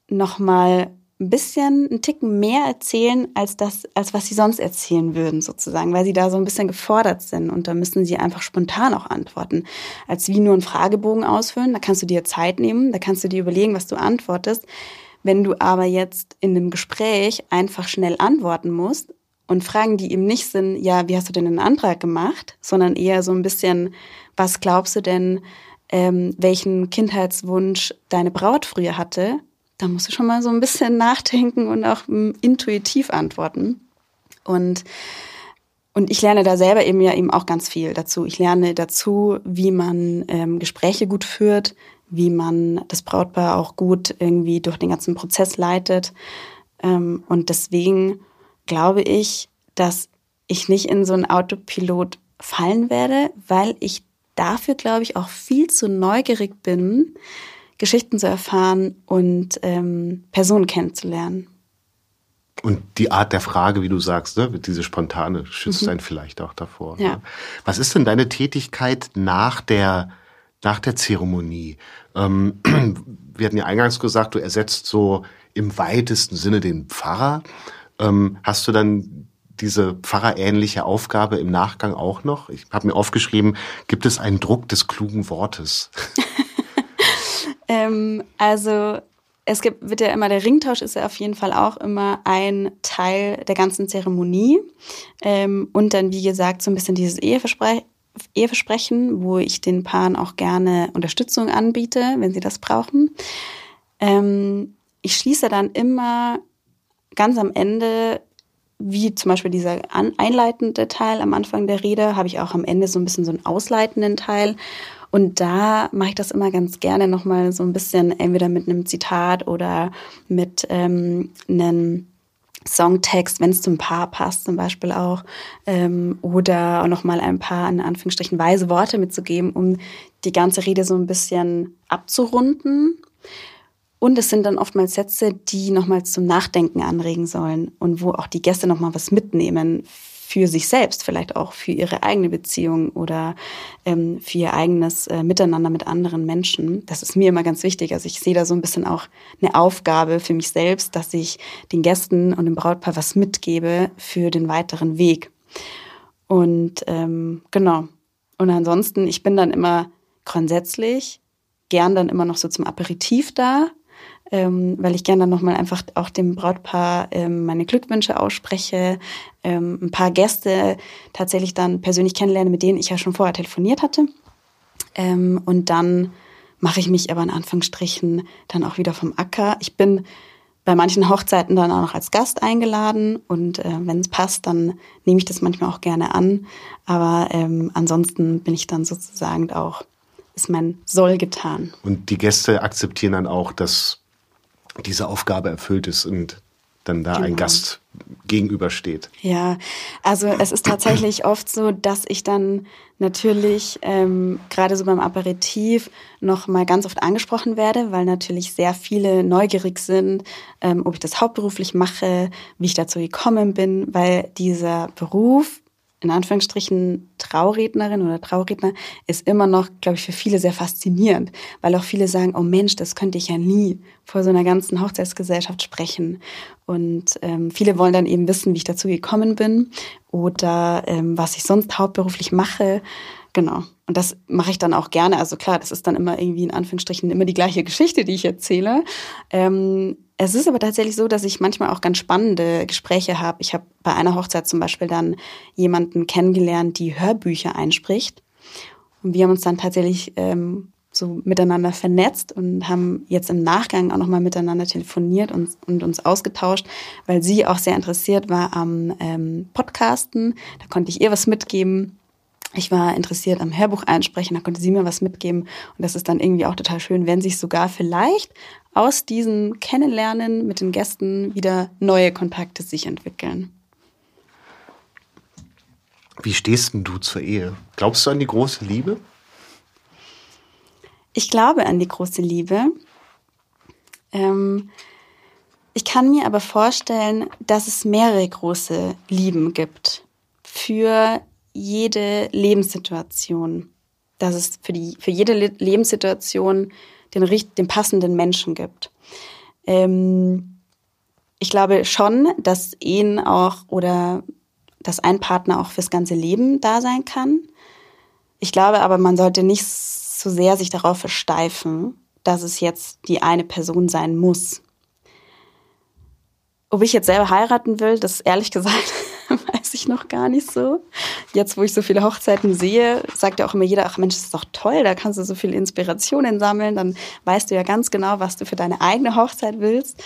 nochmal ein bisschen, einen Ticken mehr erzählen, als das, als was sie sonst erzählen würden, sozusagen, weil sie da so ein bisschen gefordert sind und da müssen sie einfach spontan auch antworten. Als wie nur einen Fragebogen ausfüllen, da kannst du dir Zeit nehmen, da kannst du dir überlegen, was du antwortest. Wenn du aber jetzt in einem Gespräch einfach schnell antworten musst und Fragen, die eben nicht sind, ja, wie hast du denn einen Antrag gemacht, sondern eher so ein bisschen, was glaubst du denn, ähm, welchen Kindheitswunsch deine Braut früher hatte, da musst du schon mal so ein bisschen nachdenken und auch um, intuitiv antworten. Und und ich lerne da selber eben ja eben auch ganz viel dazu. Ich lerne dazu, wie man ähm, Gespräche gut führt, wie man das Brautpaar auch gut irgendwie durch den ganzen Prozess leitet. Ähm, und deswegen glaube ich, dass ich nicht in so einen Autopilot fallen werde, weil ich dafür, glaube ich, auch viel zu neugierig bin, Geschichten zu erfahren und ähm, Personen kennenzulernen. Und die Art der Frage, wie du sagst, ne, diese spontane, schützt mhm. einen vielleicht auch davor. Ja. Ne? Was ist denn deine Tätigkeit nach der, nach der Zeremonie? Ähm, wir hatten ja eingangs gesagt, du ersetzt so im weitesten Sinne den Pfarrer. Ähm, hast du dann diese pfarrerähnliche Aufgabe im Nachgang auch noch? Ich habe mir aufgeschrieben, gibt es einen Druck des klugen Wortes? ähm, also es gibt, wird ja immer, der Ringtausch ist ja auf jeden Fall auch immer ein Teil der ganzen Zeremonie. Ähm, und dann, wie gesagt, so ein bisschen dieses Eheverspre Eheversprechen, wo ich den Paaren auch gerne Unterstützung anbiete, wenn sie das brauchen. Ähm, ich schließe dann immer ganz am Ende wie zum Beispiel dieser einleitende Teil am Anfang der Rede, habe ich auch am Ende so ein bisschen so einen ausleitenden Teil. Und da mache ich das immer ganz gerne nochmal so ein bisschen entweder mit einem Zitat oder mit ähm, einem Songtext, wenn es zum Paar passt zum Beispiel auch, ähm, oder nochmal ein paar, in Anführungsstrichen, weise Worte mitzugeben, um die ganze Rede so ein bisschen abzurunden und es sind dann oftmals Sätze, die nochmals zum Nachdenken anregen sollen und wo auch die Gäste nochmal was mitnehmen für sich selbst, vielleicht auch für ihre eigene Beziehung oder ähm, für ihr eigenes äh, Miteinander mit anderen Menschen. Das ist mir immer ganz wichtig. Also ich sehe da so ein bisschen auch eine Aufgabe für mich selbst, dass ich den Gästen und dem Brautpaar was mitgebe für den weiteren Weg. Und ähm, genau. Und ansonsten, ich bin dann immer grundsätzlich gern dann immer noch so zum Aperitif da ähm, weil ich gerne dann nochmal einfach auch dem Brautpaar ähm, meine Glückwünsche ausspreche, ähm, ein paar Gäste tatsächlich dann persönlich kennenlerne, mit denen ich ja schon vorher telefoniert hatte. Ähm, und dann mache ich mich aber in Anführungsstrichen dann auch wieder vom Acker. Ich bin bei manchen Hochzeiten dann auch noch als Gast eingeladen und äh, wenn es passt, dann nehme ich das manchmal auch gerne an. Aber ähm, ansonsten bin ich dann sozusagen auch, ist mein Soll getan. Und die Gäste akzeptieren dann auch, dass diese Aufgabe erfüllt ist und dann da genau. ein Gast gegenübersteht. Ja, also es ist tatsächlich oft so, dass ich dann natürlich ähm, gerade so beim Aperitif noch mal ganz oft angesprochen werde, weil natürlich sehr viele neugierig sind, ähm, ob ich das hauptberuflich mache, wie ich dazu gekommen bin, weil dieser Beruf in Anführungsstrichen Traurednerin oder Trauredner ist immer noch, glaube ich, für viele sehr faszinierend, weil auch viele sagen, oh Mensch, das könnte ich ja nie vor so einer ganzen Hochzeitsgesellschaft sprechen. Und ähm, viele wollen dann eben wissen, wie ich dazu gekommen bin oder ähm, was ich sonst hauptberuflich mache. Genau. Und das mache ich dann auch gerne. Also klar, das ist dann immer irgendwie in Anführungsstrichen immer die gleiche Geschichte, die ich erzähle. Ähm, es ist aber tatsächlich so, dass ich manchmal auch ganz spannende Gespräche habe. Ich habe bei einer Hochzeit zum Beispiel dann jemanden kennengelernt, die Hörbücher einspricht. Und wir haben uns dann tatsächlich ähm, so miteinander vernetzt und haben jetzt im Nachgang auch nochmal miteinander telefoniert und, und uns ausgetauscht, weil sie auch sehr interessiert war am ähm, Podcasten. Da konnte ich ihr was mitgeben. Ich war interessiert am Hörbuch einsprechen, da konnte sie mir was mitgeben. Und das ist dann irgendwie auch total schön, wenn sich sogar vielleicht aus diesem Kennenlernen mit den Gästen wieder neue Kontakte sich entwickeln. Wie stehst denn du zur Ehe? Glaubst du an die große Liebe? Ich glaube an die große Liebe. Ähm, ich kann mir aber vorstellen, dass es mehrere große Lieben gibt für jede Lebenssituation. Dass es für, die, für jede Lebenssituation den, den passenden Menschen gibt. Ähm, ich glaube schon, dass Ehen auch oder dass ein Partner auch fürs ganze Leben da sein kann. Ich glaube aber, man sollte nicht so sehr sich darauf versteifen, dass es jetzt die eine Person sein muss. Ob ich jetzt selber heiraten will, das ehrlich gesagt weiß ich noch gar nicht so. Jetzt, wo ich so viele Hochzeiten sehe, sagt ja auch immer jeder, ach Mensch, das ist doch toll, da kannst du so viele Inspirationen sammeln, dann weißt du ja ganz genau, was du für deine eigene Hochzeit willst.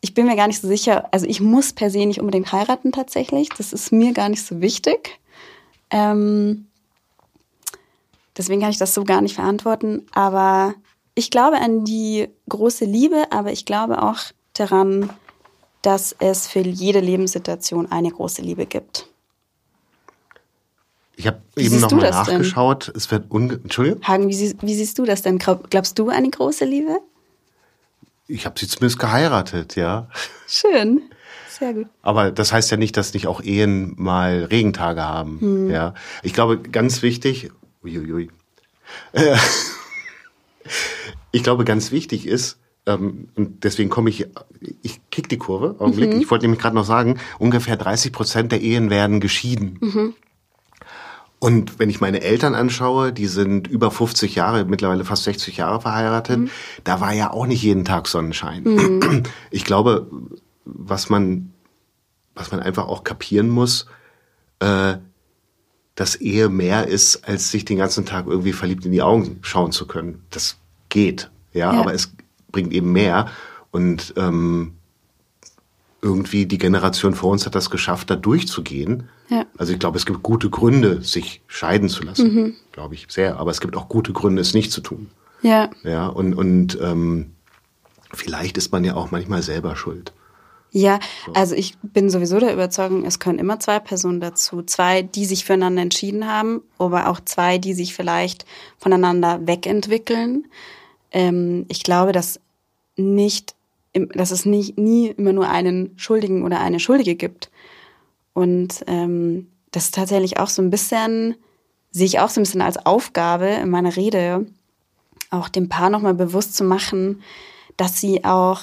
Ich bin mir gar nicht so sicher, also ich muss per se nicht unbedingt heiraten tatsächlich, das ist mir gar nicht so wichtig. Ähm, deswegen kann ich das so gar nicht verantworten, aber ich glaube an die große Liebe, aber ich glaube auch daran, dass es für jede Lebenssituation eine große Liebe gibt. Ich habe eben nochmal nachgeschaut. Denn? Es wird unge Entschuldigung? Hagen, wie, sie, wie, siehst du das denn? Glaubst du an eine große Liebe? Ich habe sie zumindest geheiratet, ja. Schön. Sehr gut. Aber das heißt ja nicht, dass nicht auch Ehen mal Regentage haben. Hm. Ja. Ich glaube, ganz wichtig, uiuiui. Äh, ich glaube, ganz wichtig ist, ähm, und deswegen komme ich, ich kick die Kurve, Augenblick. Mhm. Ich wollte nämlich gerade noch sagen, ungefähr 30 Prozent der Ehen werden geschieden. Mhm. Und wenn ich meine Eltern anschaue, die sind über 50 Jahre, mittlerweile fast 60 Jahre verheiratet, mhm. da war ja auch nicht jeden Tag Sonnenschein. Mhm. Ich glaube, was man, was man einfach auch kapieren muss, äh, dass Ehe mehr ist, als sich den ganzen Tag irgendwie verliebt in die Augen schauen zu können. Das geht, ja, ja. aber es, bringt eben mehr. Und ähm, irgendwie die Generation vor uns hat das geschafft, da durchzugehen. Ja. Also ich glaube, es gibt gute Gründe, sich scheiden zu lassen, mhm. glaube ich sehr. Aber es gibt auch gute Gründe, es nicht zu tun. Ja. Ja. Und und ähm, vielleicht ist man ja auch manchmal selber schuld. Ja, so. also ich bin sowieso der Überzeugung, es können immer zwei Personen dazu. Zwei, die sich füreinander entschieden haben, aber auch zwei, die sich vielleicht voneinander wegentwickeln. Ähm, ich glaube, dass nicht, dass es nicht, nie immer nur einen Schuldigen oder eine Schuldige gibt. Und ähm, das ist tatsächlich auch so ein bisschen, sehe ich auch so ein bisschen als Aufgabe in meiner Rede, auch dem Paar nochmal bewusst zu machen, dass sie auch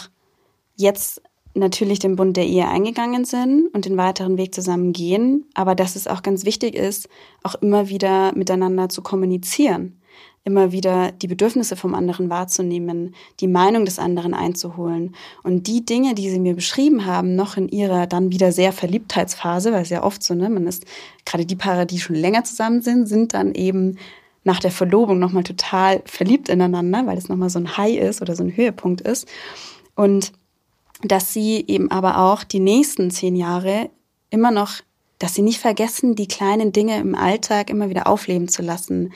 jetzt natürlich den Bund der Ehe eingegangen sind und den weiteren Weg zusammen gehen, aber dass es auch ganz wichtig ist, auch immer wieder miteinander zu kommunizieren, immer wieder die Bedürfnisse vom anderen wahrzunehmen, die Meinung des anderen einzuholen und die Dinge, die sie mir beschrieben haben, noch in ihrer dann wieder sehr Verliebtheitsphase, weil es ja oft so, ne, man ist gerade die Paare, die schon länger zusammen sind, sind dann eben nach der Verlobung nochmal total verliebt ineinander, weil es nochmal so ein High ist oder so ein Höhepunkt ist. Und dass sie eben aber auch die nächsten zehn Jahre immer noch, dass sie nicht vergessen, die kleinen Dinge im Alltag immer wieder aufleben zu lassen.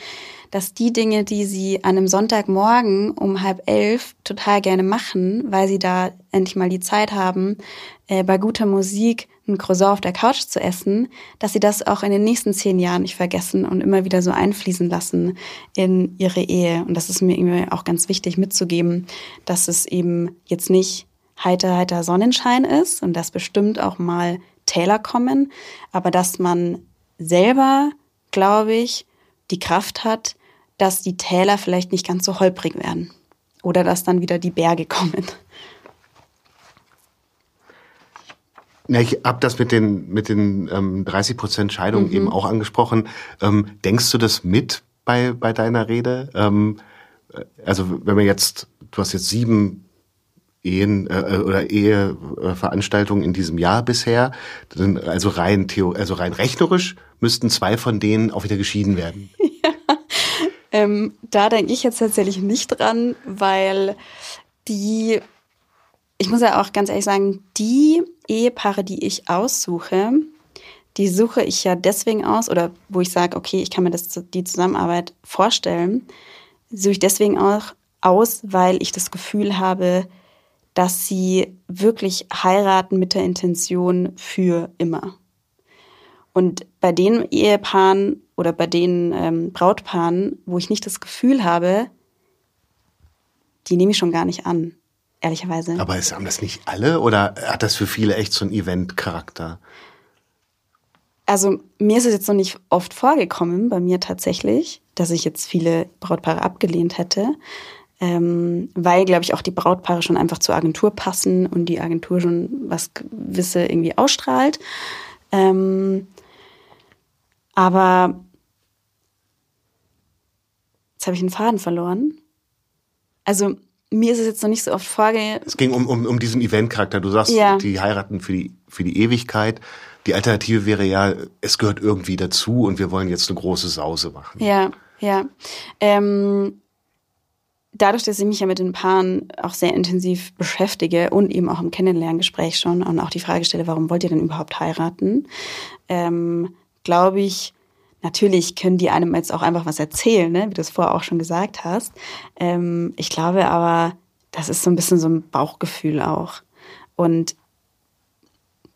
Dass die Dinge, die sie an einem Sonntagmorgen um halb elf total gerne machen, weil sie da endlich mal die Zeit haben, äh, bei guter Musik ein Croissant auf der Couch zu essen, dass sie das auch in den nächsten zehn Jahren nicht vergessen und immer wieder so einfließen lassen in ihre Ehe. Und das ist mir irgendwie auch ganz wichtig mitzugeben, dass es eben jetzt nicht heiter, heiter Sonnenschein ist und dass bestimmt auch mal Täler kommen, aber dass man selber, glaube ich, die Kraft hat, dass die Täler vielleicht nicht ganz so holprig werden oder dass dann wieder die Berge kommen. Ja, ich habe das mit den mit den ähm, 30 Prozent Scheidungen mhm. eben auch angesprochen. Ähm, denkst du das mit bei bei deiner Rede? Ähm, äh, also wenn wir jetzt, du hast jetzt sieben Ehen äh, oder Eheveranstaltungen in diesem Jahr bisher. Also rein Theo, also rein rechnerisch müssten zwei von denen auch wieder geschieden werden. Ja, ähm, da denke ich jetzt tatsächlich nicht dran, weil die, ich muss ja auch ganz ehrlich sagen, die Ehepaare, die ich aussuche, die suche ich ja deswegen aus, oder wo ich sage, okay, ich kann mir das, die Zusammenarbeit vorstellen, suche ich deswegen auch aus, weil ich das Gefühl habe, dass sie wirklich heiraten mit der Intention für immer. Und bei den Ehepaaren oder bei den ähm, Brautpaaren, wo ich nicht das Gefühl habe, die nehme ich schon gar nicht an, ehrlicherweise. Aber ist, haben das nicht alle oder hat das für viele echt so einen Event-Charakter? Also mir ist es jetzt noch nicht oft vorgekommen, bei mir tatsächlich, dass ich jetzt viele Brautpaare abgelehnt hätte ähm, weil, glaube ich, auch die Brautpaare schon einfach zur Agentur passen und die Agentur schon was Gewisse irgendwie ausstrahlt. Ähm, aber jetzt habe ich einen Faden verloren. Also mir ist es jetzt noch nicht so oft vorge... Es ging um, um, um diesen Eventcharakter. Du sagst, ja. die heiraten für die, für die Ewigkeit. Die Alternative wäre ja, es gehört irgendwie dazu und wir wollen jetzt eine große Sause machen. Ja, ja. Ähm, dadurch, dass ich mich ja mit den Paaren auch sehr intensiv beschäftige und eben auch im Kennenlerngespräch schon und auch die Frage stelle, warum wollt ihr denn überhaupt heiraten, ähm, glaube ich, natürlich können die einem jetzt auch einfach was erzählen, ne? wie du es vorher auch schon gesagt hast. Ähm, ich glaube aber, das ist so ein bisschen so ein Bauchgefühl auch. Und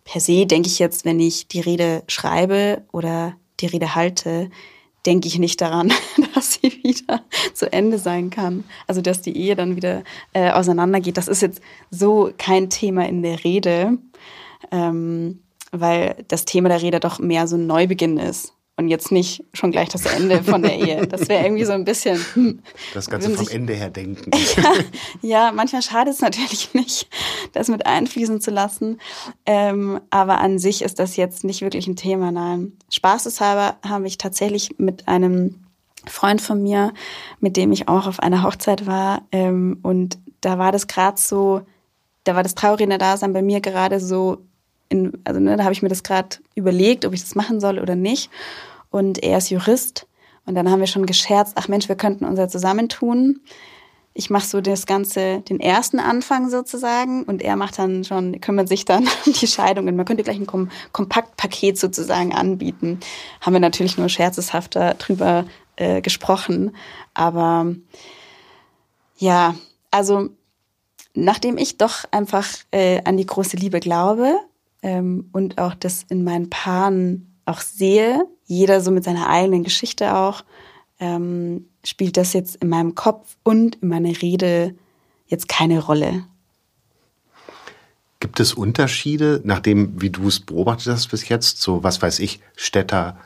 per se denke ich jetzt, wenn ich die Rede schreibe oder die Rede halte, denke ich nicht daran, dass sie wieder zu Ende sein kann. Also dass die Ehe dann wieder äh, auseinandergeht. Das ist jetzt so kein Thema in der Rede, ähm, weil das Thema der Rede doch mehr so ein Neubeginn ist und jetzt nicht schon gleich das Ende von der Ehe. Das wäre irgendwie so ein bisschen. Hm, das Ganze vom Ende her denken. ja, ja, manchmal schadet es natürlich nicht, das mit einfließen zu lassen. Ähm, aber an sich ist das jetzt nicht wirklich ein Thema. Nein. Spaßeshalber habe ich tatsächlich mit einem Freund von mir, mit dem ich auch auf einer Hochzeit war. Ähm, und da war das gerade so, da war das traurige Dasein bei mir gerade so in, also ne, da habe ich mir das gerade überlegt, ob ich das machen soll oder nicht und er ist Jurist. Und dann haben wir schon gescherzt, ach Mensch, wir könnten unser zusammentun. Ich mache so das Ganze, den ersten Anfang sozusagen und er macht dann schon, kümmert sich dann um die Scheidungen. Man könnte gleich ein Kom Kompaktpaket sozusagen anbieten. Haben wir natürlich nur scherzeshafter drüber äh, gesprochen. Aber ja, also nachdem ich doch einfach äh, an die große Liebe glaube ähm, und auch das in meinen Paaren auch sehe, jeder so mit seiner eigenen Geschichte auch, ähm, spielt das jetzt in meinem Kopf und in meiner Rede jetzt keine Rolle. Gibt es Unterschiede, nachdem, wie du es beobachtet hast bis jetzt, so was weiß ich, Städter,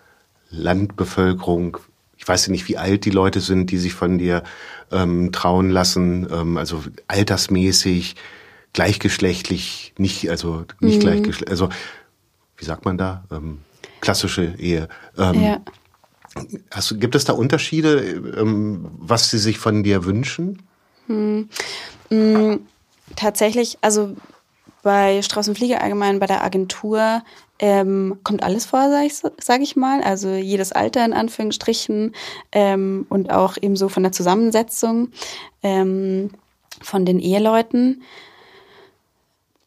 Landbevölkerung, ich weiß ja nicht, wie alt die Leute sind, die sich von dir ähm, trauen lassen, ähm, also altersmäßig, gleichgeschlechtlich, nicht, also nicht mhm. gleichgeschlechtlich, also wie sagt man da? Ähm, klassische Ehe. Ähm, ja. Hast, gibt es da Unterschiede, ähm, was sie sich von dir wünschen? Hm. Hm, tatsächlich, also bei Strauß und Flieger allgemein, bei der Agentur ähm, kommt alles vor, sage ich, sag ich mal. Also jedes Alter in Anführungsstrichen ähm, und auch eben so von der Zusammensetzung ähm, von den Eheleuten.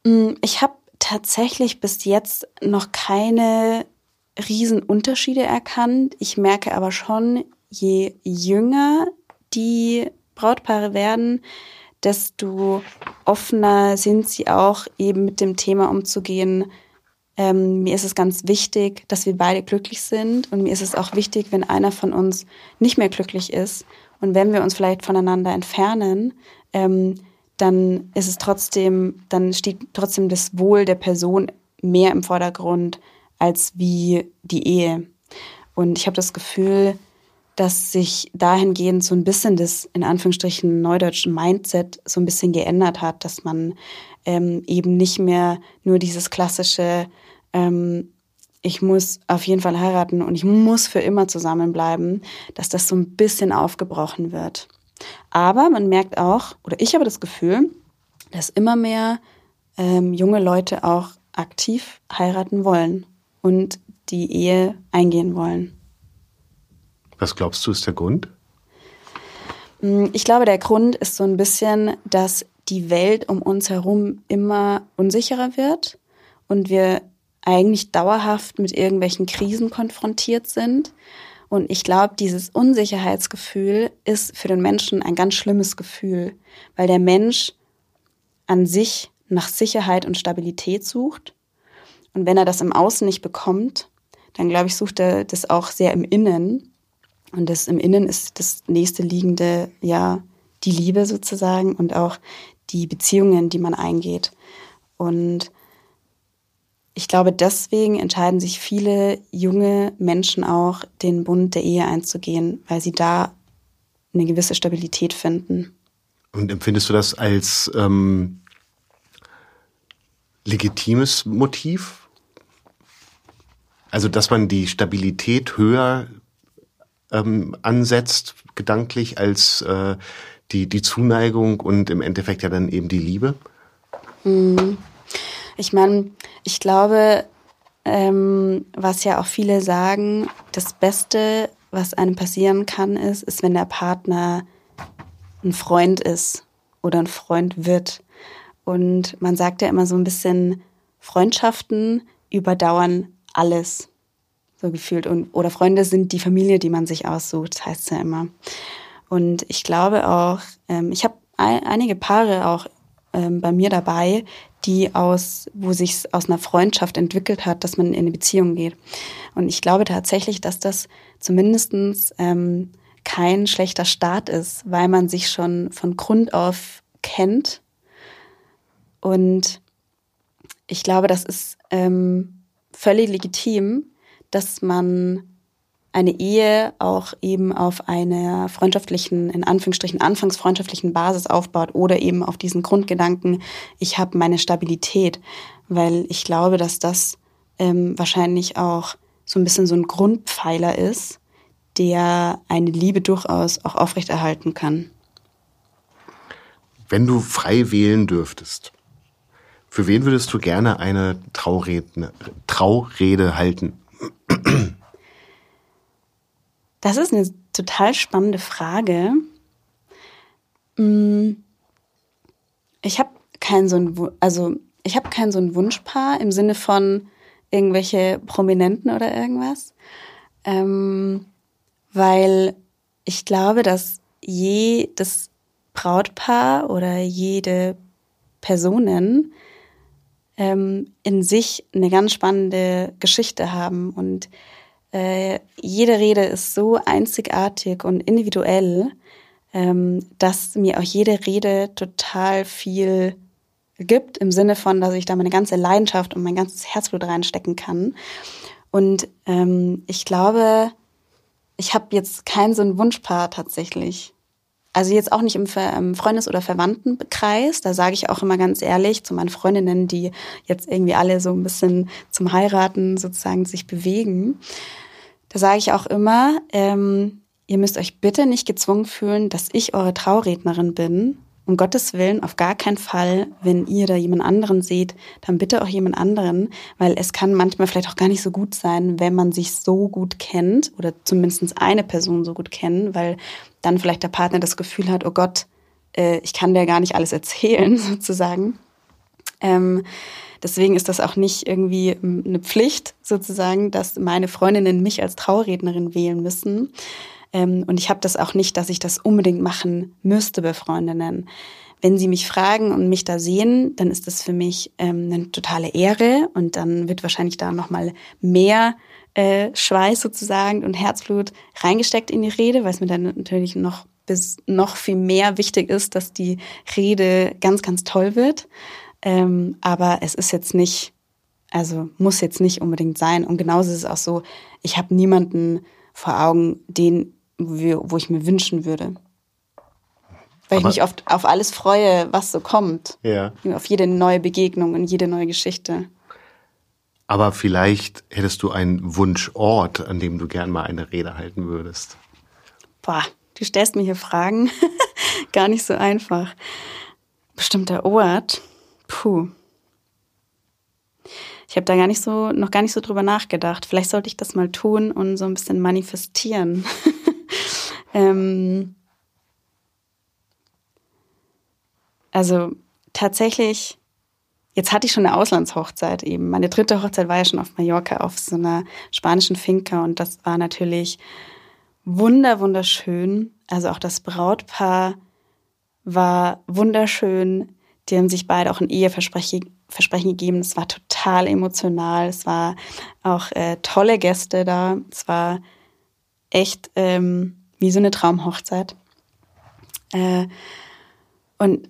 Hm, ich habe tatsächlich bis jetzt noch keine Riesenunterschiede erkannt. Ich merke aber schon, je jünger die Brautpaare werden, desto offener sind sie auch eben mit dem Thema umzugehen. Ähm, mir ist es ganz wichtig, dass wir beide glücklich sind und mir ist es auch wichtig, wenn einer von uns nicht mehr glücklich ist und wenn wir uns vielleicht voneinander entfernen, ähm, dann ist es trotzdem, dann steht trotzdem das Wohl der Person mehr im Vordergrund als wie die Ehe. Und ich habe das Gefühl, dass sich dahingehend so ein bisschen das in Anführungsstrichen neudeutschen Mindset so ein bisschen geändert hat, dass man ähm, eben nicht mehr nur dieses klassische, ähm, ich muss auf jeden Fall heiraten und ich muss für immer zusammenbleiben, dass das so ein bisschen aufgebrochen wird. Aber man merkt auch, oder ich habe das Gefühl, dass immer mehr ähm, junge Leute auch aktiv heiraten wollen und die Ehe eingehen wollen. Was glaubst du ist der Grund? Mm, ich glaube, der Grund ist so ein bisschen, dass die Welt um uns herum immer unsicherer wird und wir eigentlich dauerhaft mit irgendwelchen Krisen konfrontiert sind. Und ich glaube, dieses Unsicherheitsgefühl ist für den Menschen ein ganz schlimmes Gefühl, weil der Mensch an sich nach Sicherheit und Stabilität sucht. Und wenn er das im Außen nicht bekommt, dann glaube ich, sucht er das auch sehr im Innen. Und das im Innen ist das nächste liegende, ja, die Liebe sozusagen und auch die Beziehungen, die man eingeht. Und ich glaube, deswegen entscheiden sich viele junge Menschen auch, den Bund der Ehe einzugehen, weil sie da eine gewisse Stabilität finden. Und empfindest du das als ähm, legitimes Motiv? Also, dass man die Stabilität höher ähm, ansetzt, gedanklich, als äh, die, die Zuneigung und im Endeffekt ja dann eben die Liebe? Mhm. Ich meine, ich glaube, ähm, was ja auch viele sagen, das Beste, was einem passieren kann, ist, ist, wenn der Partner ein Freund ist oder ein Freund wird. Und man sagt ja immer so ein bisschen, Freundschaften überdauern alles so gefühlt. Und, oder Freunde sind die Familie, die man sich aussucht, heißt es ja immer. Und ich glaube auch, ähm, ich habe ein, einige Paare auch ähm, bei mir dabei, die aus, wo sich aus einer Freundschaft entwickelt hat, dass man in eine Beziehung geht. Und ich glaube tatsächlich, dass das zumindestens ähm, kein schlechter Start ist, weil man sich schon von Grund auf kennt. Und ich glaube, das ist ähm, völlig legitim, dass man eine Ehe auch eben auf einer freundschaftlichen, in Anführungsstrichen anfangs freundschaftlichen Basis aufbaut oder eben auf diesen Grundgedanken, ich habe meine Stabilität, weil ich glaube, dass das ähm, wahrscheinlich auch so ein bisschen so ein Grundpfeiler ist, der eine Liebe durchaus auch aufrechterhalten kann. Wenn du frei wählen dürftest, für wen würdest du gerne eine Traurede, Traurede halten? Das ist eine total spannende Frage. Mm, ich habe kein so ein, also ich habe kein so ein Wunschpaar im Sinne von irgendwelche Prominenten oder irgendwas, ähm, weil ich glaube, dass jedes Brautpaar oder jede Personen ähm, in sich eine ganz spannende Geschichte haben und äh, jede Rede ist so einzigartig und individuell, ähm, dass mir auch jede Rede total viel gibt, im Sinne von, dass ich da meine ganze Leidenschaft und mein ganzes Herzblut reinstecken kann. Und ähm, ich glaube, ich habe jetzt kein so ein Wunschpaar tatsächlich. Also jetzt auch nicht im Freundes- oder Verwandtenkreis. Da sage ich auch immer ganz ehrlich zu meinen Freundinnen, die jetzt irgendwie alle so ein bisschen zum Heiraten sozusagen sich bewegen. Da sage ich auch immer, ähm, ihr müsst euch bitte nicht gezwungen fühlen, dass ich eure Traurednerin bin. Um Gottes Willen, auf gar keinen Fall, wenn ihr da jemand anderen seht, dann bitte auch jemand anderen, weil es kann manchmal vielleicht auch gar nicht so gut sein, wenn man sich so gut kennt oder zumindest eine Person so gut kennen, weil dann vielleicht der Partner das Gefühl hat, oh Gott, äh, ich kann dir gar nicht alles erzählen, sozusagen. Ähm, deswegen ist das auch nicht irgendwie ähm, eine Pflicht, sozusagen, dass meine Freundinnen mich als Traurednerin wählen müssen. Ähm, und ich habe das auch nicht, dass ich das unbedingt machen müsste bei Freundinnen. Wenn sie mich fragen und mich da sehen, dann ist das für mich ähm, eine totale Ehre und dann wird wahrscheinlich da nochmal mehr äh, Schweiß sozusagen und Herzblut reingesteckt in die Rede, weil es mir dann natürlich noch bis noch viel mehr wichtig ist, dass die Rede ganz, ganz toll wird. Ähm, aber es ist jetzt nicht, also muss jetzt nicht unbedingt sein. Und genauso ist es auch so, ich habe niemanden vor Augen, den, wo ich mir wünschen würde. Weil aber ich mich oft auf alles freue, was so kommt. Ja. Auf jede neue Begegnung und jede neue Geschichte. Aber vielleicht hättest du einen Wunschort, an dem du gern mal eine Rede halten würdest. Boah, du stellst mir hier Fragen. gar nicht so einfach. Bestimmter Ort. Puh. Ich habe da gar nicht so, noch gar nicht so drüber nachgedacht. Vielleicht sollte ich das mal tun und so ein bisschen manifestieren. ähm, also tatsächlich Jetzt hatte ich schon eine Auslandshochzeit eben. Meine dritte Hochzeit war ja schon auf Mallorca auf so einer spanischen Finca und das war natürlich wunder wunderschön. Also auch das Brautpaar war wunderschön. Die haben sich beide auch ein Eheversprechen Versprechen gegeben. Es war total emotional. Es war auch äh, tolle Gäste da. Es war echt ähm, wie so eine Traumhochzeit. Äh, und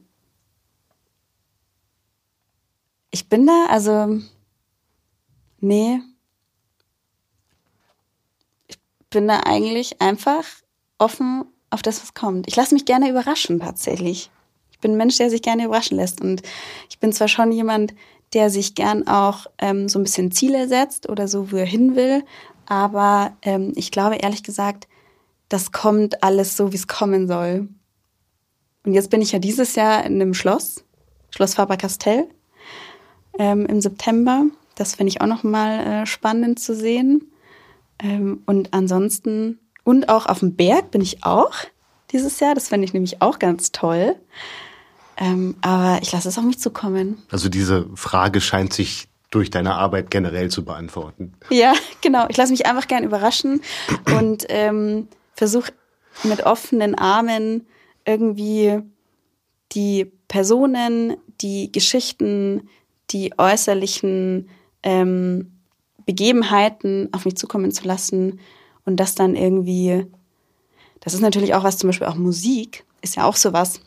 Ich bin da, also, nee. Ich bin da eigentlich einfach offen auf das, was kommt. Ich lasse mich gerne überraschen, tatsächlich. Ich bin ein Mensch, der sich gerne überraschen lässt. Und ich bin zwar schon jemand, der sich gern auch ähm, so ein bisschen Ziele setzt oder so, wo er hin will. Aber ähm, ich glaube ehrlich gesagt, das kommt alles so, wie es kommen soll. Und jetzt bin ich ja dieses Jahr in einem Schloss, Schloss Faber-Castell ähm, im September. Das finde ich auch nochmal äh, spannend zu sehen. Ähm, und ansonsten, und auch auf dem Berg bin ich auch dieses Jahr. Das finde ich nämlich auch ganz toll. Ähm, aber ich lasse es auf mich zukommen. Also diese Frage scheint sich durch deine Arbeit generell zu beantworten. Ja, genau. Ich lasse mich einfach gern überraschen und ähm, versuche mit offenen Armen irgendwie die Personen, die Geschichten, die äußerlichen ähm, Begebenheiten auf mich zukommen zu lassen und das dann irgendwie, das ist natürlich auch was, zum Beispiel auch Musik ist ja auch sowas,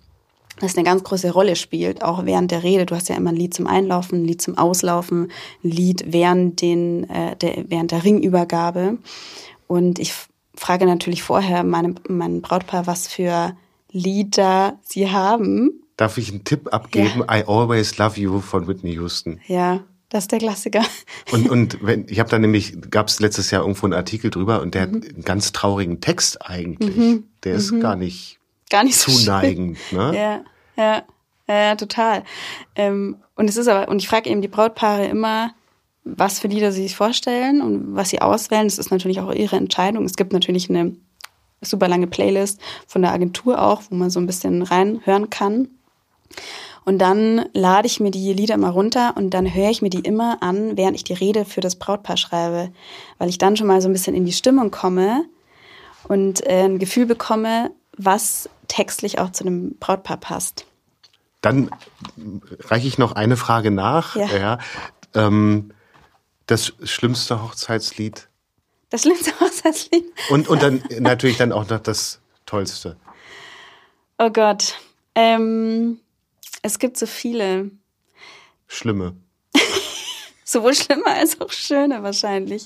das eine ganz große Rolle spielt, auch während der Rede. Du hast ja immer ein Lied zum Einlaufen, ein Lied zum Auslaufen, ein Lied während, den, äh, der, während der Ringübergabe. Und ich frage natürlich vorher meinem, mein Brautpaar, was für Lieder sie haben, Darf ich einen Tipp abgeben? Ja. I Always Love You von Whitney Houston. Ja, das ist der Klassiker. Und, und wenn, ich habe da nämlich, gab es letztes Jahr irgendwo einen Artikel drüber und der mhm. hat einen ganz traurigen Text eigentlich. Mhm. Der ist mhm. gar nicht, gar nicht so zuneigend. Ne? Ja, ja, ja, total. Ähm, und es ist aber, und ich frage eben die Brautpaare immer, was für Lieder sie sich vorstellen und was sie auswählen. Das ist natürlich auch ihre Entscheidung. Es gibt natürlich eine super lange Playlist von der Agentur auch, wo man so ein bisschen reinhören kann. Und dann lade ich mir die Lieder mal runter und dann höre ich mir die immer an, während ich die Rede für das Brautpaar schreibe, weil ich dann schon mal so ein bisschen in die Stimmung komme und äh, ein Gefühl bekomme, was textlich auch zu dem Brautpaar passt. Dann reiche ich noch eine Frage nach. Ja. ja ähm, das schlimmste Hochzeitslied. Das schlimmste Hochzeitslied. Und, und dann natürlich dann auch noch das Tollste. Oh Gott. Ähm, es gibt so viele. Schlimme. Sowohl schlimme als auch schöne wahrscheinlich.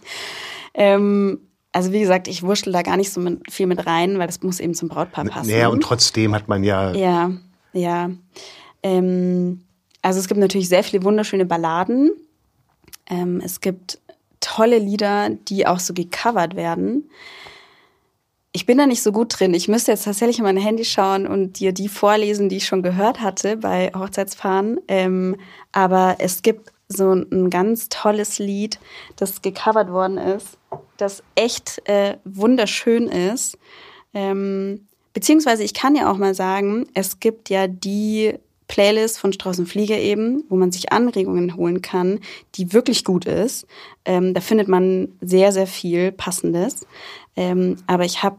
Ähm, also wie gesagt, ich wurschtel da gar nicht so mit, viel mit rein, weil das muss eben zum Brautpaar passen. Naja, und trotzdem hat man ja. Ja, ja. Ähm, also es gibt natürlich sehr viele wunderschöne Balladen. Ähm, es gibt tolle Lieder, die auch so gecovert werden. Ich bin da nicht so gut drin. Ich müsste jetzt tatsächlich in mein Handy schauen und dir die vorlesen, die ich schon gehört hatte bei Hochzeitsfahren. Ähm, aber es gibt so ein ganz tolles Lied, das gecovert worden ist, das echt äh, wunderschön ist. Ähm, beziehungsweise ich kann ja auch mal sagen, es gibt ja die Playlist von Strauß und Flieger eben, wo man sich Anregungen holen kann, die wirklich gut ist. Ähm, da findet man sehr, sehr viel Passendes. Ähm, aber ich habe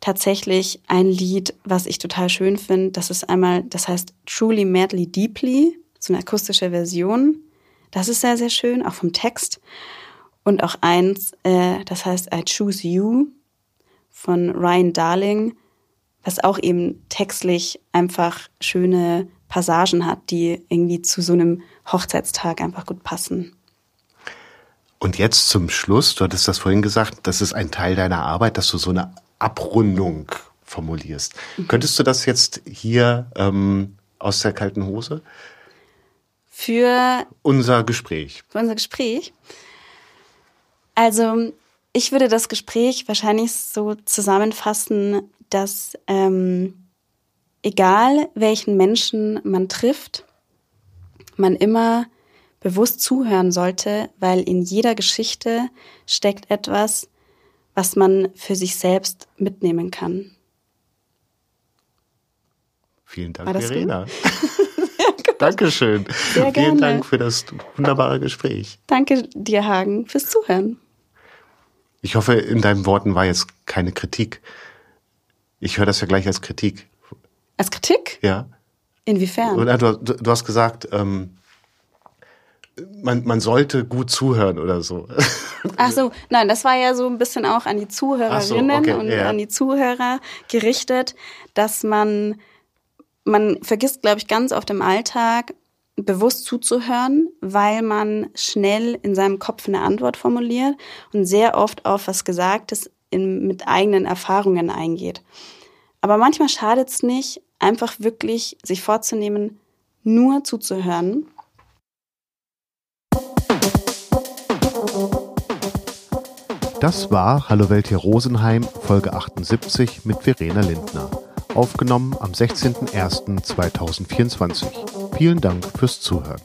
tatsächlich ein Lied, was ich total schön finde. Das ist einmal, das heißt Truly Madly Deeply, so eine akustische Version. Das ist sehr, sehr schön, auch vom Text. Und auch eins, äh, das heißt I Choose You von Ryan Darling, was auch eben textlich einfach schöne Passagen hat, die irgendwie zu so einem Hochzeitstag einfach gut passen. Und jetzt zum Schluss, du hattest das vorhin gesagt, das ist ein Teil deiner Arbeit, dass du so eine Abrundung formulierst. Mhm. Könntest du das jetzt hier ähm, aus der kalten Hose? Für unser Gespräch. Für unser Gespräch. Also ich würde das Gespräch wahrscheinlich so zusammenfassen, dass ähm, egal welchen Menschen man trifft, man immer bewusst zuhören sollte, weil in jeder Geschichte steckt etwas, was man für sich selbst mitnehmen kann. Vielen Dank, Verena. Dankeschön. Sehr gerne. Vielen Dank für das wunderbare Gespräch. Danke dir, Hagen, fürs Zuhören. Ich hoffe, in deinen Worten war jetzt keine Kritik. Ich höre das ja gleich als Kritik. Als Kritik? Ja. Inwiefern? Du, du, du hast gesagt, ähm, man, man sollte gut zuhören oder so. Ach so, nein, das war ja so ein bisschen auch an die Zuhörerinnen so, okay, und ja. an die Zuhörer gerichtet, dass man, man vergisst, glaube ich, ganz oft im Alltag, bewusst zuzuhören, weil man schnell in seinem Kopf eine Antwort formuliert und sehr oft auf was Gesagtes in, mit eigenen Erfahrungen eingeht. Aber manchmal schadet es nicht, einfach wirklich sich vorzunehmen, nur zuzuhören Das war Hallo Welt hier Rosenheim, Folge 78 mit Verena Lindner. Aufgenommen am 16.01.2024. Vielen Dank fürs Zuhören.